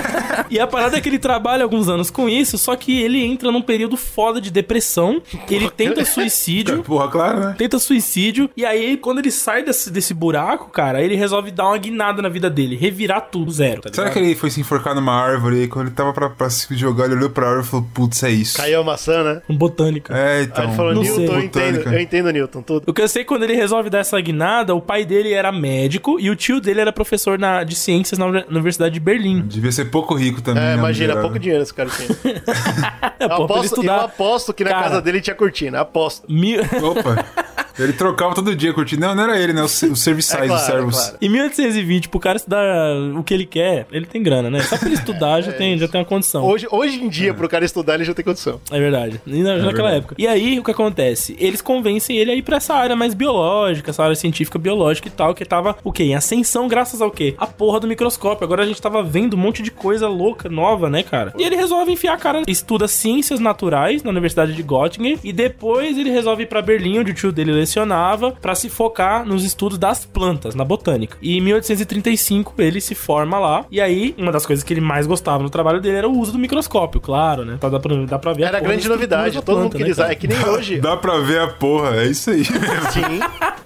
[LAUGHS] e a parada é que ele trabalha alguns anos com isso, só que ele entra num período foda de depressão. Ele tenta suicídio. [LAUGHS] Porra, claro, né? tenta suicídio, e aí, quando ele sai desse, desse buraco, cara, ele resolve dar uma guinada na vida dele, revirar tudo, zero. Tá Será que ele foi se enforcar numa árvore e quando ele tava pra, pra se jogar, ele olhou pra árvore e falou, putz, é isso. Caiu a maçã, né? Um botânico. É, Aí então. ele falou, Newton, eu entendo, eu entendo, Newton, tudo. O que eu sei é que quando ele resolve dar essa guinada, o pai dele era médico e o tio dele era professor na- de ciências na Uni- Universidade de Berlim. Devia ser pouco rico também. É, né, imagina, pouco dinheiro esse cara tinha. [LAUGHS] É, Eu aposto, eu aposto que na Cara. casa dele tinha cortina, aposto. Mil... Opa. [LAUGHS] Ele trocava todo dia curtindo. Não, não era ele, né? Os, os serviçais, É claro, os servos. é claro. Em 1820, pro cara estudar o que ele quer, ele tem grana, né? Só pra ele estudar já, [LAUGHS] tem, já tem uma condição. Hoje, hoje em dia, pro cara estudar, ele já tem condição. É verdade. E na- naquela verdade. época. E aí, o que acontece? Eles convencem ele a ir pra essa área mais biológica, essa área científica biológica e tal, que tava o quê? Em ascensão, graças ao quê? A porra do microscópio. Agora a gente tava vendo um monte de coisa louca, nova, né, cara? E ele resolve enfiar a cara, estuda ciências naturais na Universidade de Göttingen e depois ele resolve ir pra Berlim, onde o tio dele lecionava, pra se focar nos estudos das plantas, na botânica. E em 1835 ele se forma lá. E aí, uma das coisas que ele mais gostava no trabalho dele era o uso do microscópio, claro, né? Tá, dá, pra, dá pra ver Era da grande novidade, da todo mundo planta, queria né, usar. cara? É que nem hoje. Dá pra ver a porra, é isso aí. Sim.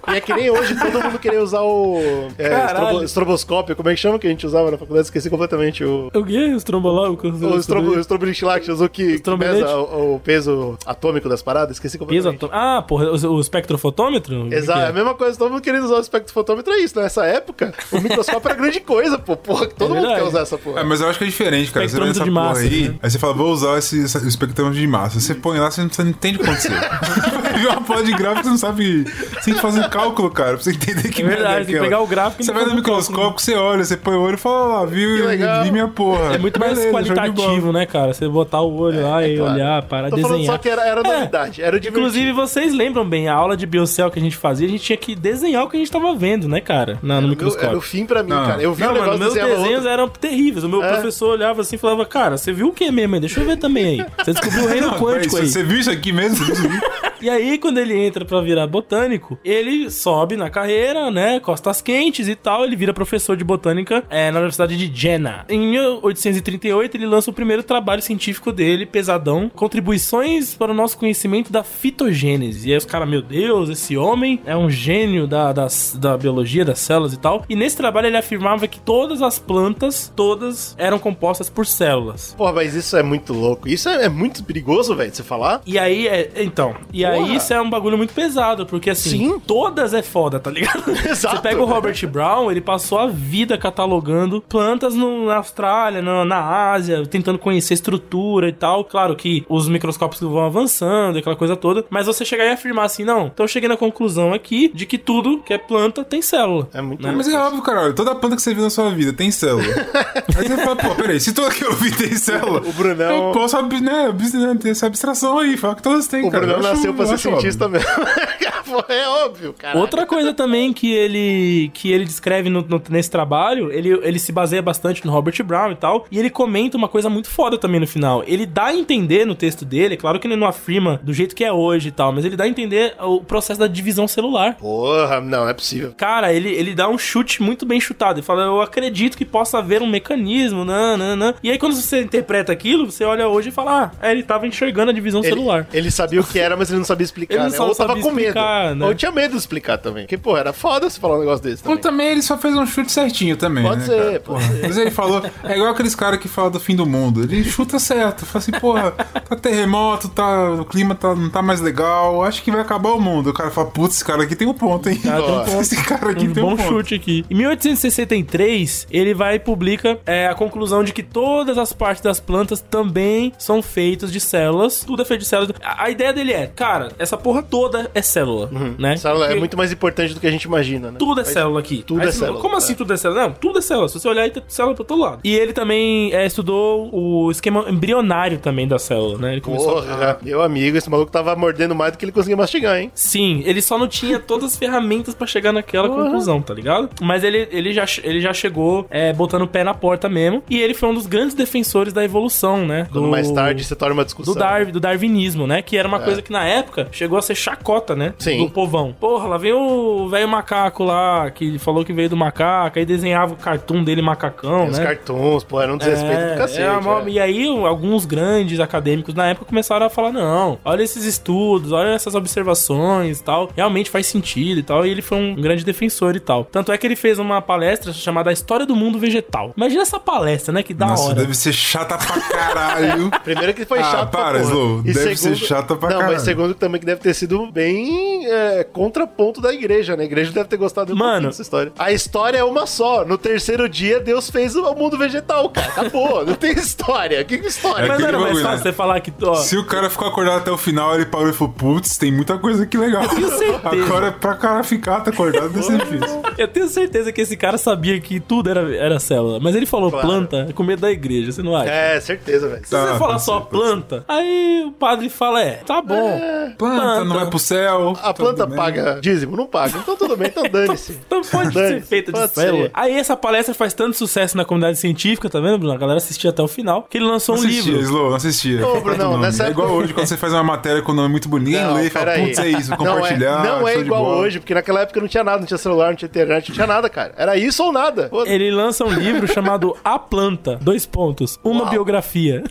E é que nem hoje, todo mundo queria usar o é, estrobo- estroboscópio. Como é que chama que a gente usava na faculdade? Esqueci completamente o. O quê? Os trombológicos? O estrobo, o que usou que, que pesa o, o peso atômico das paradas, esqueci Peso completamente. atô- Ah, porra, o, o espectrofotômetro? Exato, que é a mesma coisa, todo mundo querendo usar o espectrofotômetro é isso. Nessa época, o microscópio era grande coisa, pô. Porra, todo mundo verdade. quer usar essa porra. É, mas eu acho que é diferente, cara. Você vê essa de porra massa, aí, né? aí você fala, vou usar esse, espectrômetro de massa. Você põe lá, você não, você não entende o que aconteceu. [LAUGHS] Viu uma porra de gráfico, você não sabe. Você tem que fazer um cálculo, cara, pra você entender que É verdade, tem que pegar o gráfico e Você vai no microscópio, você olha, você põe o olho e fala, ah, viu, vi minha porra. É muito mais Beleza, de qualitativo, né, cara? Você botar o olho lá e claro. olhar, parar, Tô falando desenhar. só que era, era É. novidade, era. Inclusive, vocês lembram bem, a aula de Biocel que a gente fazia, a gente tinha que desenhar o que a gente tava vendo, né, cara? Na, no Era o meu- microscópio. Era o fim pra mim, Não. cara. Eu vi Não, o mano, meus desenhava desenhos outro. eram terríveis. O meu É. professor olhava assim e falava, cara, você viu o que mesmo? aí? Deixa eu ver também aí. Você descobriu o reino Não, quântico aí. Você viu isso aqui mesmo? [LAUGHS] E aí, quando ele entra pra virar botânico, ele sobe na carreira, né? Costas quentes e tal. Ele vira professor de botânica é, na Universidade de Jena. Em 1838, ele lança o primeiro trabalho científico dele, pesadão, Contribuições para o nosso conhecimento da fitogênese. E aí os caras, meu Deus, esse homem é um gênio da, das- da biologia, das células e tal. E nesse trabalho ele afirmava que todas as plantas, todas, eram compostas por células. Porra, mas isso é muito louco. Isso é, é muito perigoso, velho, de você falar. E aí, é, então, e aí Porra. isso é um bagulho muito pesado, porque assim, Sim. todas é foda, tá ligado? [LAUGHS] Exato. Você pega o Robert Brown, ele passou a vida catalogando plantas no- na Austrália, na, na Ásia, tentando conhecer estrutura e tal. Claro que os microscópios vão avançando, aquela coisa toda, mas você chegar e afirmar assim, não, então eu cheguei na conclusão aqui de que tudo que é planta tem célula. É muito Né? Mas é óbvio, caralho. Toda planta que você viu na sua vida tem célula. [LAUGHS] aí você fala, pô, peraí, se toda que eu vi tem célula, O Brunão- eu posso né, né, ter essa abstração aí, falar que todas têm, O cara. Brunão Eu acho- nasceu pra ser óbvio. cientista mesmo. [LAUGHS] Porra, é óbvio, cara. Outra coisa também que ele que ele descreve no- no- nesse trabalho, ele, ele se baseia bastante no Robert Brown e tal, e ele comenta uma coisa muito foda também no final. Ele dá a entender no texto dele, é claro que ele não afirma do jeito que é hoje e tal, mas ele dá a entender o processo da divisão celular. Porra, não, é possível. Cara, ele, ele dá um chute muito bem chutado. Ele fala, eu acredito que possa haver um mecanismo, nananã. E aí, quando você interpreta aquilo, você olha hoje e fala, ah, é, ele tava enxergando a divisão Ele, celular. ele sabia o que era, mas ele não sabia explicar, Ele não né? só Ou tava sabia com medo. explicar, né? Ou tinha medo de explicar também. Porque, pô, era foda você falar um negócio desse Ou também. também ele só fez um chute certinho também, Pode né, ser, cara? pode Porra. Mas ele falou, é igual aqueles caras que falam do fim do mundo. Ele chuta certo. Fala assim, porra, tá terremoto, tá, o clima tá, não tá mais legal, acho que vai acabar o mundo. O cara fala, putz, esse cara aqui tem um ponto, hein? Cara, tem um ponto. Esse cara aqui Um tem bom um ponto. chute aqui. Em 1863, ele vai e publica é, a conclusão de que todas as partes das plantas também são feitas de células. Tudo é feito de células. A, a ideia dele é, cara, essa porra toda é célula, né? Célula é Porque muito mais importante do que a gente imagina, né? Tudo é Mas- célula aqui. Tudo Aí é fala, célula, Como é. assim tudo é célula? Não, tudo é célula. Se você olhar, tem célula pra todo lado. E ele também é, estudou o esquema embrionário também da célula, né? Ele começou a- Porra, meu amigo, esse maluco tava mordendo mais do que ele conseguia mastigar, hein? Sim, ele só não tinha todas as ferramentas pra chegar naquela conclusão, tá ligado? Mas ele, ele, já, ele já chegou é, botando o pé na porta mesmo. E ele foi um dos grandes defensores da evolução, né? Quando mais tarde você torna uma discussão. do, Darwin, do darwinismo, né? Que era uma coisa que na época chegou a ser chacota, né? É. Sim. Do povão. Porra, lá vem o velho macaco lá, que falou que veio do macaco, aí desenhava o cartoon dele macacão, Os né? cartoons, pô, era um desrespeito do cacete. é mó- é. E aí, alguns grandes acadêmicos na época começaram a falar: não, olha esses estudos, olha essas observações e tal, realmente faz sentido e tal. E ele foi um grande defensor e tal. Tanto é que ele fez uma palestra chamada História do Mundo Vegetal. Imagina essa palestra, né? Que da Nossa, hora. deve ser chata pra caralho. [LAUGHS] Primeiro que foi Ah, chato pra para. Slow. Deve ser chata pra Não, caralho. mas segundo também que deve ter sido bem é, contraponto da igreja, né? A igreja deve ter gostado um Mano. dessa história. A história é uma só. No terceiro dia, Deus fez o mundo vegetal, cara. Acabou. [LAUGHS] não tem história. Que história? É Mas era mais fácil né? você falar que. Ó, Se o cara ficou acordado até o final, ele parou e falou, putz, tem muita coisa aqui legal. tenho certeza. Agora, pra cara ficar tá acordado, deve ser difícil. eu tenho certeza que esse cara sabia que tudo era, era célula. Mas ele falou Claro. planta com medo da igreja, você não acha? É, certeza, velho. Se Tá, você falar só planta, aí o padre fala: é, tá bom. Planta, não vai pro céu. A planta bem. paga dízimo? Não paga. Então tudo bem, então [LAUGHS] dane-se. Então pode ser Dane-se, feita de célula. ser. Aí essa palestra faz tanto sucesso na comunidade científica, tá vendo, Bruno? A galera assistia até o final, que ele lançou Não um assistia, livro. Slow, não assistia. Ô, Fica Brunão, quieto o nome. nessa É igual hoje, quando você faz uma matéria com um nome muito bonito, Não, lê e fala, putz, é isso, Não compartilhar. é, não é show de igual hoje, porque naquela época não tinha nada, não tinha celular, não tinha internet, não tinha nada, cara. Era isso ou nada. Pô, Ele lança um livro chamado A Planta, dois pontos, uma biografia.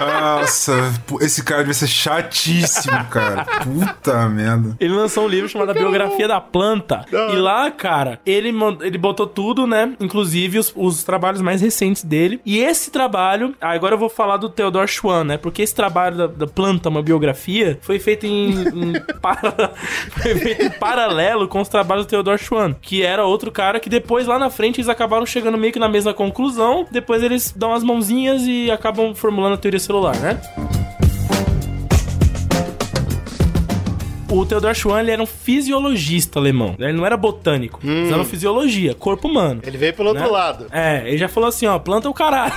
Nossa, esse cara deve ser chatíssimo, cara. Puta merda. Ele lançou um livro chamado A Biografia da Planta. E lá, cara, ele, ele botou tudo, né? Inclusive os, os trabalhos mais recentes dele. E esse trabalho, ah, agora eu vou falar do Theodor Schwann, né? Porque esse trabalho da, da Planta, uma biografia, foi feito em, em [LAUGHS] para- foi feito em paralelo com os trabalhos do Theodor Schwann, que era outro cara que depois lá na frente eles acabaram chegando meio que na mesma conclusão. Depois eles dão as mãozinhas e acabam formulando a teoria celular, né? O Theodor Schwann ele era um fisiologista alemão. Ele não era botânico. Ele era fisiologia, corpo humano. Ele veio pelo outro Né? lado. É, ele já falou assim, ó, planta o caralho.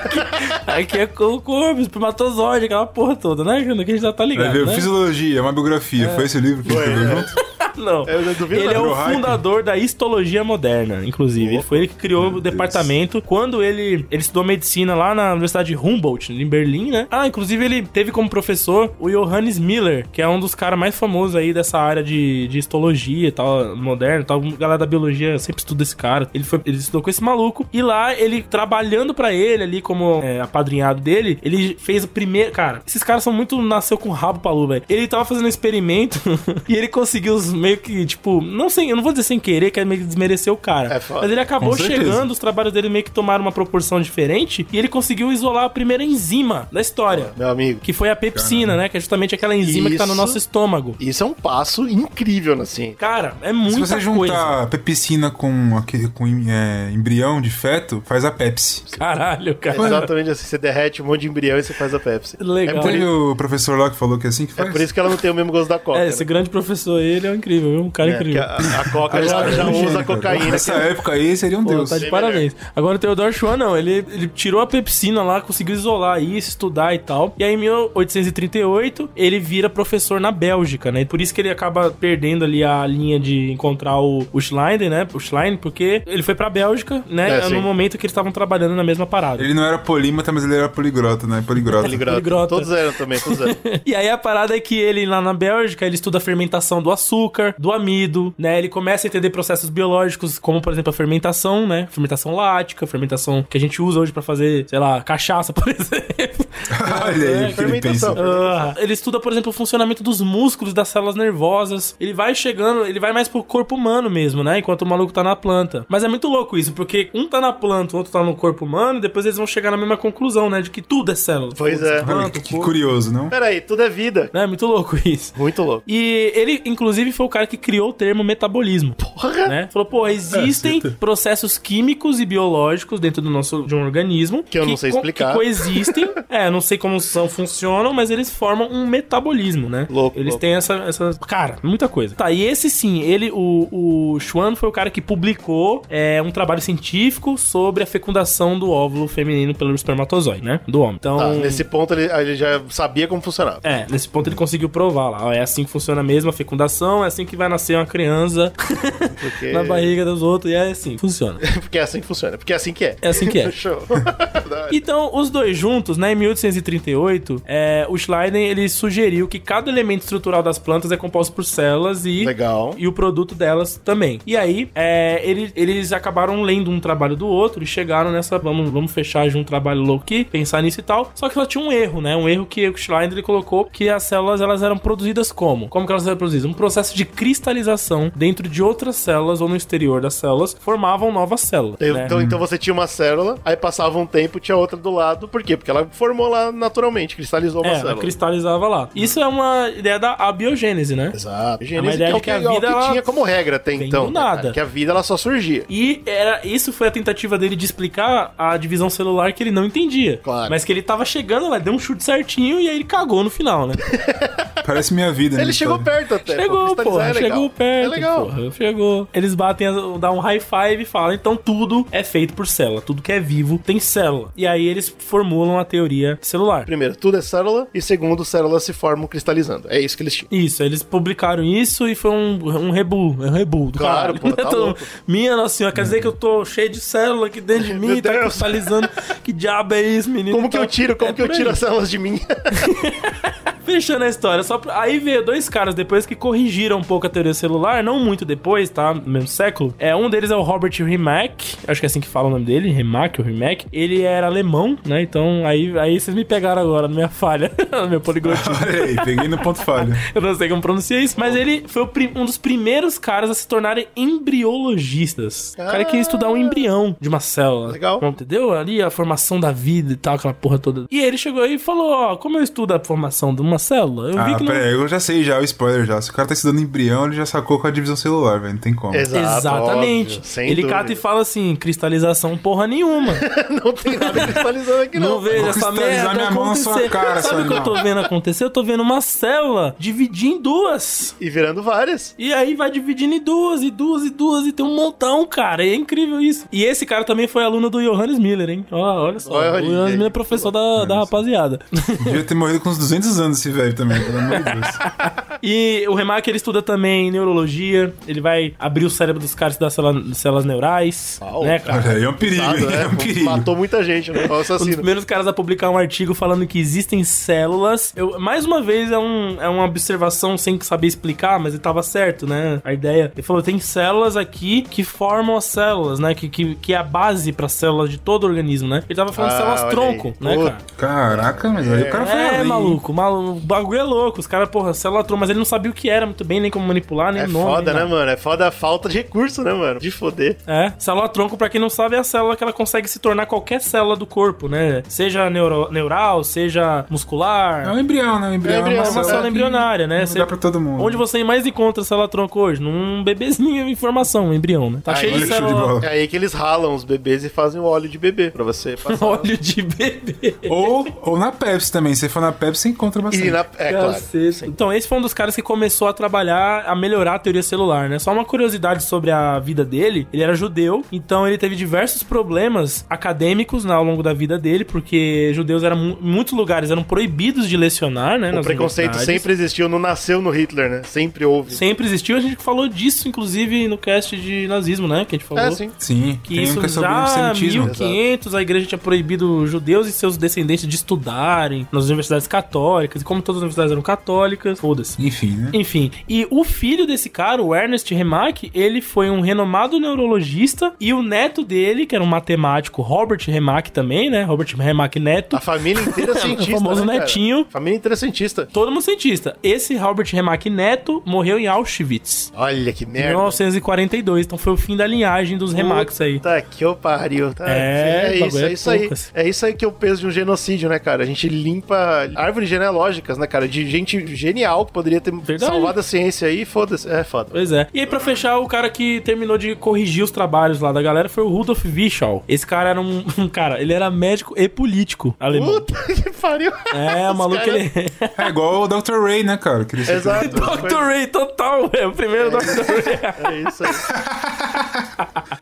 [LAUGHS] Aqui é o corpo, espermatozoide, aquela porra toda, né? Que a gente já tá Vai ligado, ver, né? Fisiologia, uma biografia. Foi esse o livro que ele escreveu junto? [LAUGHS] Não. Duvido Ele é o fundador da histologia moderna, inclusive. Ele foi ele que criou o departamento. Quando ele, ele estudou medicina lá na Universidade de Humboldt, em Berlim, né? Ah, inclusive ele teve como professor o Johannes Miller, que é um dos caras mais famosos aí dessa área de, de histologia e tal, moderna tal. A galera da biologia sempre estuda esse cara. Ele, foi, ele estudou com esse maluco. E lá, ele trabalhando pra ele ali como é, apadrinhado dele, ele fez o primeiro. Cara, esses caras são muito. Nasceu com rabo pra lua, velho. Ele tava fazendo um experimento [LAUGHS] e ele conseguiu os meio que, tipo, não sei, eu não vou dizer sem querer, que é meio que desmerecer o cara. É foda. mas ele acabou Com certeza. chegando, os trabalhos dele meio que tomaram uma proporção diferente e ele conseguiu isolar a primeira enzima da história. Meu amigo. Que foi a pepsina, né? Que é justamente aquela enzima que tá no Isso. nosso estômago. Isso é um passo incrível ciência. Cara, é Se muita você juntar coisa. pepsina com, aquele, com é, embrião de feto, faz a Pepsi. Caralho, É cara. exatamente assim. Você derrete um monte de embrião e você faz a Pepsi. Legal. É por, o professor lá que falou que é assim que é faz? por isso que ela não tem o mesmo gosto da Coca. É, né? esse grande professor, ele é incrível, viu? Um cara É, incrível. a, a Coca [LAUGHS] já, já usa cocaína. Nessa época aí seria um Pô, deus. tá de parabéns. Agora o Theodore Schwann, não. Ele, ele tirou a pepsina lá, conseguiu isolar isso, estudar e tal. E aí, em 1838, ele vira professor na Bélgica, né? E por isso que ele acaba perdendo ali a linha de encontrar o, o Schleiden, né? O Schlein, porque ele foi pra Bélgica, né? É, no momento que eles estavam trabalhando na mesma parada. Ele não era polímata, mas ele era poligrota, né? Poligrota. Poligrota. Poligrota. Todos eram também, todos eram. [LAUGHS] E aí a parada é que ele lá na Bélgica, ele estuda a fermentação do açúcar, do amido, né? Ele começa a entender processos biológicos, como por exemplo a fermentação, né? Fermentação lática, fermentação que a gente usa hoje pra fazer, sei lá, cachaça, [LAUGHS] por exemplo. Olha aí pensa. fermentação. Ah, ele estuda, por exemplo, o funcionamento dos músculos das células nervosas. Ele vai chegando, ele vai mais pro corpo humano mesmo, né? Enquanto o maluco tá na planta. Mas é muito louco isso, porque um tá na planta, o outro tá no corpo humano, e depois eles vão chegar na mesma conclusão, né? De que tudo é célula. Pois é. Olha Planta, que, que curioso, não? Peraí, tudo é vida. É muito louco isso. Muito louco. E ele, inclusive, foi o cara que criou o termo metabolismo. Porra. Né? Falou, pô, existem certo. processos químicos e biológicos dentro do nosso de um organismo Que eu não sei explicar. Que coexistem. [LAUGHS] é, não sei como são, funcionam, mas eles formam um metabolismo, né? Louco, Eles louco. têm essa, essa. Cara, muita coisa. Tá, e esse sim, ele, o, o Schwann foi o cara que publicou é, um trabalho científico sobre a fecundação do óvulo feminino pelo espermatozoide, né? Do homem. Então. Tá, nesse ponto ele, ele já sabia como funcionava. É, nesse ponto ele conseguiu provar lá. ó, É assim que funciona mesmo a fecundação, é assim que vai nascer uma criança [LAUGHS] Porque... na barriga dos outros, e é assim, funciona. [LAUGHS] Porque é assim que funciona. Porque é assim que é. É assim que é. [LAUGHS] Show. Então, os dois juntos, né, em 1838, é, o Schleiden, ele sugeriu que cada elemento estrutural das plantas é composto por células e... Legal. E o produto delas também. E aí, é, ele- eles acabaram lendo um trabalho do outro e chegaram nessa. Vamos, vamos fechar de um trabalho louco aqui, pensar nisso e tal. Só que ela tinha um erro, né? Um erro que o Schleiden ele colocou que as células elas eram produzidas como? Como que elas eram produzidas? Um processo de cristalização dentro de outras células ou no exterior das células formavam novas células. Eu- né? Então, então você tinha uma célula, aí passava um tempo, tinha outra do lado. Por quê? Porque ela formou lá naturalmente, cristalizou uma É, ela célula. cristalizava lá. Isso é uma ideia da abiogênese, né? Exato. É uma ideia é o de que a é o vida, que ela tinha como regra até então. do né, nada. cara? Que a vida ela só surgia. E era, isso foi a tentativa dele de explicar a divisão celular que ele não entendia. Claro. Mas que ele tava chegando lá, deu um chute certinho e aí ele cagou no final, né? [LAUGHS] [LAUGHS] Parece minha vida, né? Ele chegou perto até. chegou, cristalizar porra, é chegou perto. É legal. porra, chegou. Eles batem, dá um high five e falam: então tudo é feito por célula. Tudo que é vivo tem célula. E aí eles formulam a teoria celular. Primeiro, tudo é célula. E segundo, células se formam cristalizando. É isso que eles tinham. Isso, eles publicaram isso e foi um, um rebu, um rebu do Claro, pô, tá. [LAUGHS] Minha nossa senhora, quer dizer que eu tô cheio de célula aqui dentro de mim, Meu tá Deus. cristalizando. que diabo é isso, menino? Como que eu Então, tiro? Como é que eu tiro as células de mim? [LAUGHS] Fechando a história, só pra... aí veio dois caras depois que corrigiram um pouco a teoria celular, não muito depois, tá? No mesmo século. É, um deles é o Robert Rimac, acho que é assim que fala o nome dele, Rimac ou Rimac. Ele era alemão, né? Então aí, aí vocês me pegaram agora na minha falha, [LAUGHS] no meu poliglotismo. [LAUGHS] Olha peguei no ponto falho. Eu não sei como pronunciar isso, mas ele foi o prim- um dos primeiros caras a se tornarem embriologistas. O cara que ia estudar um embrião de uma célula. Legal. Entendeu? Ali a formação da vida e tal, aquela porra toda. E ele chegou aí e falou: Ó, como eu estudo a formação de uma célula? Eu vi Ah, que não. pera aí, eu já sei já, o spoiler já. Se o cara tá estudando embrião, ele já sacou com a divisão celular, velho. Não tem como. Exato, Exatamente. óbvio, sem ele dúvida. cata e fala assim: cristalização porra nenhuma. [LAUGHS] Não tem nada cristalizando aqui, Não, não. vejo essa merda minha mão na sua acontecer. cara, Sabe o que eu tô vendo acontecer? Eu tô vendo uma célula dividir em duas. E virando várias. E aí vai dividindo em duas, e duas, e duas, e tem um montão, cara. E é incrível isso. E esse cara também foi aluno do Johannes Miller, hein? Ó, olha só. Olha o. Johannes Miller é professor da, da rapaziada. Devia ter morrido com uns 200 anos esse velho também, pelo amor de Deus. E o Remark, ele estuda também neurologia, ele vai abrir o cérebro dos caras das células, células neurais, Uau, né, cara? Olha aí, é um perigo, Pesado, hein? né? é um perigo. Matou muita gente, né? O Um dos assassino. primeiros caras a publicar um artigo falando que existem células. Eu, mais uma vez, é, um, é uma observação sem saber explicar, mas ele tava certo, né? A ideia. Ele falou: tem células aqui que formam as células, né? Que, que, que é a base para células de todo o organismo, né? Ele tava falando Ah, células tronco, aí. né, cara? Caraca, mas aí o cara foi É, maluco, maluco, bagulho é louco. Os caras, porra, célula tronco, mas ele não sabia o que era muito bem, nem como manipular, nem É o nome. foda, nem né, mano? É foda a falta de recurso, né, mano? De foder. É, célula tronco, pra quem não sabe, é a célula que ela consegue se tornar qualquer célula do corpo, né? Seja neuro- neural, seja muscular. É um embrião, né? O embrião É é, embrião, uma é uma célula embrionária, né? Não Você- dá pra todo mundo. Onde você mais encontra célula tronco hoje? Num bebezinho em formação, um embrião, né? Tá Aí, cheio de de célula. bola. É aí que eles ralam os bebês e fazem o óleo de bebê pra você [LAUGHS] passar. Óleo de bebê. Ou, ou na Pepsi também. Se for na Pepsi, você encontra bastante. É, claro. Então, esse foi um dos caras que começou a trabalhar, a melhorar a teoria celular, né? Só uma curiosidade sobre a vida dele. Ele era judeu, então ele teve diversos problemas acadêmicos né, ao longo da vida dele, porque judeus eram, mu- em muitos lugares eram proibidos de lecionar, né? O nas preconceito universidades. sempre existiu, não nasceu no Hitler, né? Sempre houve. Sempre existiu, a gente falou disso, inclusive, no cast de nazismo, né? Que a gente falou. É, sim. Sim, Que tem isso que é já antissemitismo. 1500 a igreja tinha proibido os judeus e seus descendentes de estudarem nas universidades católicas. E como todas as universidades eram católicas, foda-se. Enfim, né? Enfim, e o filho desse cara, o Ernest Remarque, ele foi um renomado neurologista e o neto dele, que era um matemático, Robert Remarque também, né? Robert Remarque Neto. A família inteira [LAUGHS] é cientista. O famoso né, cara? netinho. Família inteira é cientista. Todo mundo cientista. Esse Robert Remarque Neto morreu em Auschwitz. Olha que Em merda. 1942, então foi o fim da linhagem dos Remarques aí. Puta que eu pariu. Tá? É, é isso, é é isso aí. poucas. É isso aí que é o peso de um genocídio, né, cara? A gente limpa árvores né, cara? De gente genial que poderia ter Verdade. salvado a ciência aí, foda-se. É foda. Pois é. E aí, pra fechar, o cara que terminou de corrigir os trabalhos lá da galera foi o Rudolf Virchow. Esse cara era [LAUGHS] um, cara, ele era médico e político alemão. Puta [LAUGHS] que pariu. É, o maluco, cara- ele... É [LAUGHS] igual o Dr. Ray, né, cara? Que ele Exato. Dr. Ray, total, é o primeiro Dr. Ray. É isso aí.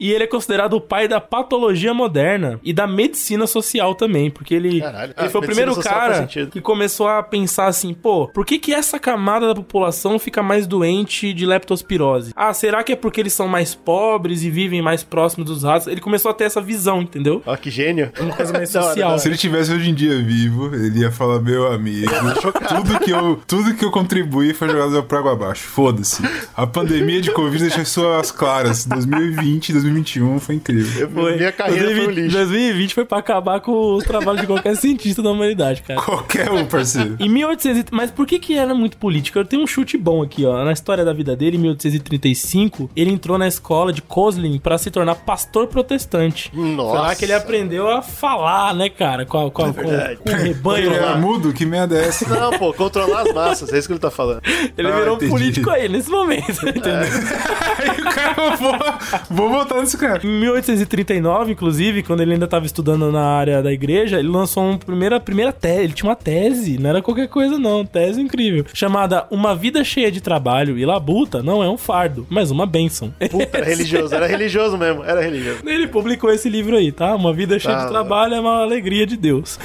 E ele é considerado o pai da patologia moderna e da medicina social também, porque ele, Caralho. ele Ah, foi o primeiro cara que começou a pensar assim, pô, por que que essa camada da população fica mais doente de leptospirose? Ah, será que é porque eles são mais pobres e vivem mais próximos dos ratos? Ele começou a ter essa visão, entendeu? Ó, que gênio. Uma coisa mais [LAUGHS] social. da Se ele tivesse hoje em dia vivo, ele ia falar, meu amigo, [LAUGHS] tudo que eu, tudo que eu contribuí foi jogado pra água abaixo. Foda-se. A pandemia de Covid deixou suas claras. 2020, 2021 foi incrível. Foi. Minha carreira foi um 2020, lixo. 2020 foi pra acabar com os trabalhos de qualquer cientista da humanidade, cara. Qualquer um, parceiro. Em 1800, mas por que que era muito político? Eu tenho um chute bom aqui, ó. Na história da vida dele, em 1835, ele entrou na escola de Koslin pra se tornar pastor protestante. Nossa. Lá que ele aprendeu a falar, né, cara? Com, a- com, a- com- com o rebanho Ele era mudo? Que merda é essa? [LAUGHS] Não, pô, controlar as massas, é isso que ele tá falando. Ele Ah, virou um entendi. político aí, nesse momento, [LAUGHS] entendeu? [LAUGHS] Aí o cara, vou, vou voltar nesse cara. Em 1839, inclusive, quando ele ainda estava estudando na área da igreja, ele lançou uma primeira, primeira tese. Ele tinha uma tese, não era qualquer coisa, não. Tese incrível. Chamada Uma Vida Cheia de Trabalho e Labuta não é um fardo, mas uma bênção. Puta, era [LAUGHS] religioso, era religioso mesmo, era religioso. Ele publicou esse livro aí, tá? Uma Vida Cheia Tá. de Trabalho é uma alegria de Deus.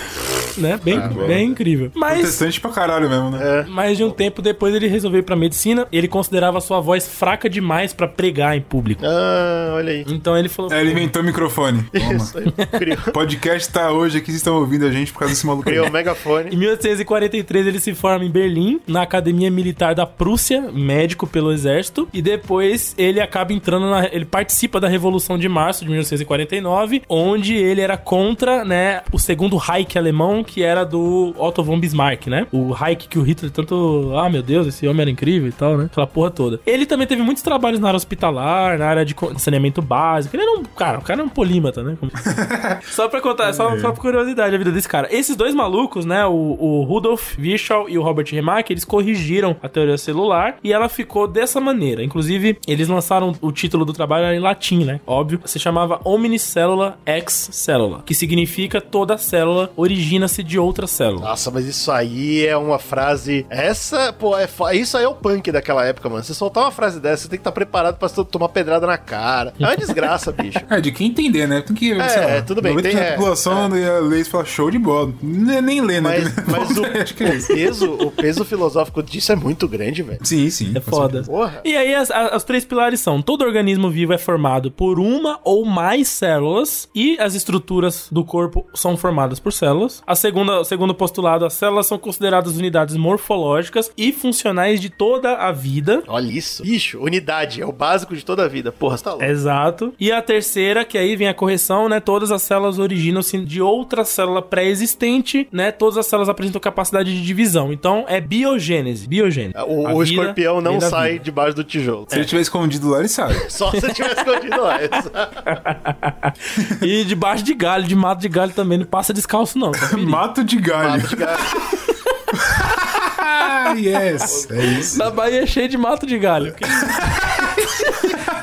Né? Bem, bem incrível. Mas. Protestante pra caralho mesmo, né? Mais de um tempo depois ele resolveu ir pra medicina. Ele considerava sua voz fraca demais pra pregar em público. Ah, olha aí. Então ele falou. É, ele inventou o microfone. [LAUGHS] Toma. Isso aí. Criou, podcast tá hoje aqui, vocês estão ouvindo a gente por causa desse maluco. criou o megafone. Em 1843 ele se forma em Berlim, na Academia Militar da Prússia, médico pelo exército, e depois ele acaba entrando na ele participa da Revolução de Março de 1949, onde ele era contra, né, o segundo Reich alemão, que era do Otto von Bismarck, né? O Reich que o Hitler tanto, ah, meu Deus, esse homem era incrível e tal, né? Aquela porra toda. Ele também teve muitos trabalhos na área hospitalar, na área de saneamento básico. Ele era um, cara, o cara era um polímata, né? [LAUGHS] Só pra contar, só, só por curiosidade a vida desse cara. Esses dois malucos, né, o, o Rudolf Virchow e o Robert Remarque, eles corrigiram a teoria celular e ela ficou dessa maneira. Inclusive, eles lançaram o título do trabalho era em latim, né? Óbvio. Se chamava Omnicellula Ex Cellula, que significa toda célula origina alcance de outras células. Nossa, mas isso aí é uma frase. Essa, pô, é fo- isso aí é o punk daquela época, mano. Você soltar uma frase dessa, você tem que estar preparado pra to- tomar pedrada na cara. É uma desgraça, bicho. [LAUGHS] É, de quem entender, né? Tem que, sei lá, tudo bem, 90% tem- da é, população ia ler isso e falar show de bola. Nem, nem lê, né? Mas, [LAUGHS] mas o, Acho que é o peso, o peso filosófico disso é muito grande, velho. Sim, sim. É foda. Porra. E aí, as, as- os três pilares são: todo organismo vivo é formado por uma ou mais células, e as estruturas do corpo são formadas por células. A segunda, o segundo postulado: as células são consideradas unidades morfológicas e funcionais de toda a vida. Olha isso. Bicho, unidade é o básico de toda a vida. Porra, você tá louco. Exato. E a terceira, que aí vem a correção, né? Todas as células originam-se de outra célula pré-existente, né? Todas as células apresentam capacidade de divisão. Então, é biogênese. Biogênese. O, o vida escorpião não sai vida. debaixo do tijolo. Se ele tiver escondido lá, ele sabe. [LAUGHS] Só se tivesse escondido lá. [LAUGHS] e debaixo de galho, de mato de galho também, não passa descalço, não. Tá perigo. [LAUGHS] Mato de galho. Ah, yes. É isso. Na Bahia é cheio de mato de galho.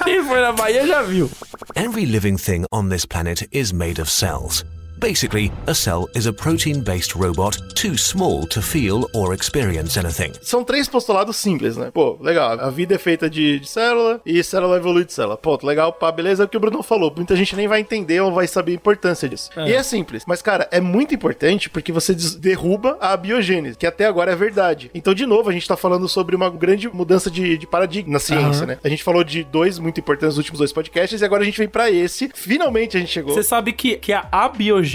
Quem foi na Bahia já viu. Every living thing on this planet is made of cells. Basically, a cell is a protein based robot too small to feel or experience anything. São três postulados simples, né? Pô, legal. A vida é feita de, de célula e célula evolui de célula. Ponto, legal, pá, beleza. É o que o Bruno falou. Muita gente nem vai entender ou vai saber a importância disso. E é simples. Mas, cara, é muito importante porque você derruba a biogênese, que até agora é verdade. Então, de novo, a gente tá falando sobre uma grande mudança de, de paradigma na ciência, né? A gente falou de dois muito importantes nos últimos dois podcasts e agora a gente vem pra esse. Finalmente a gente chegou. Você sabe que, que a abiogênese,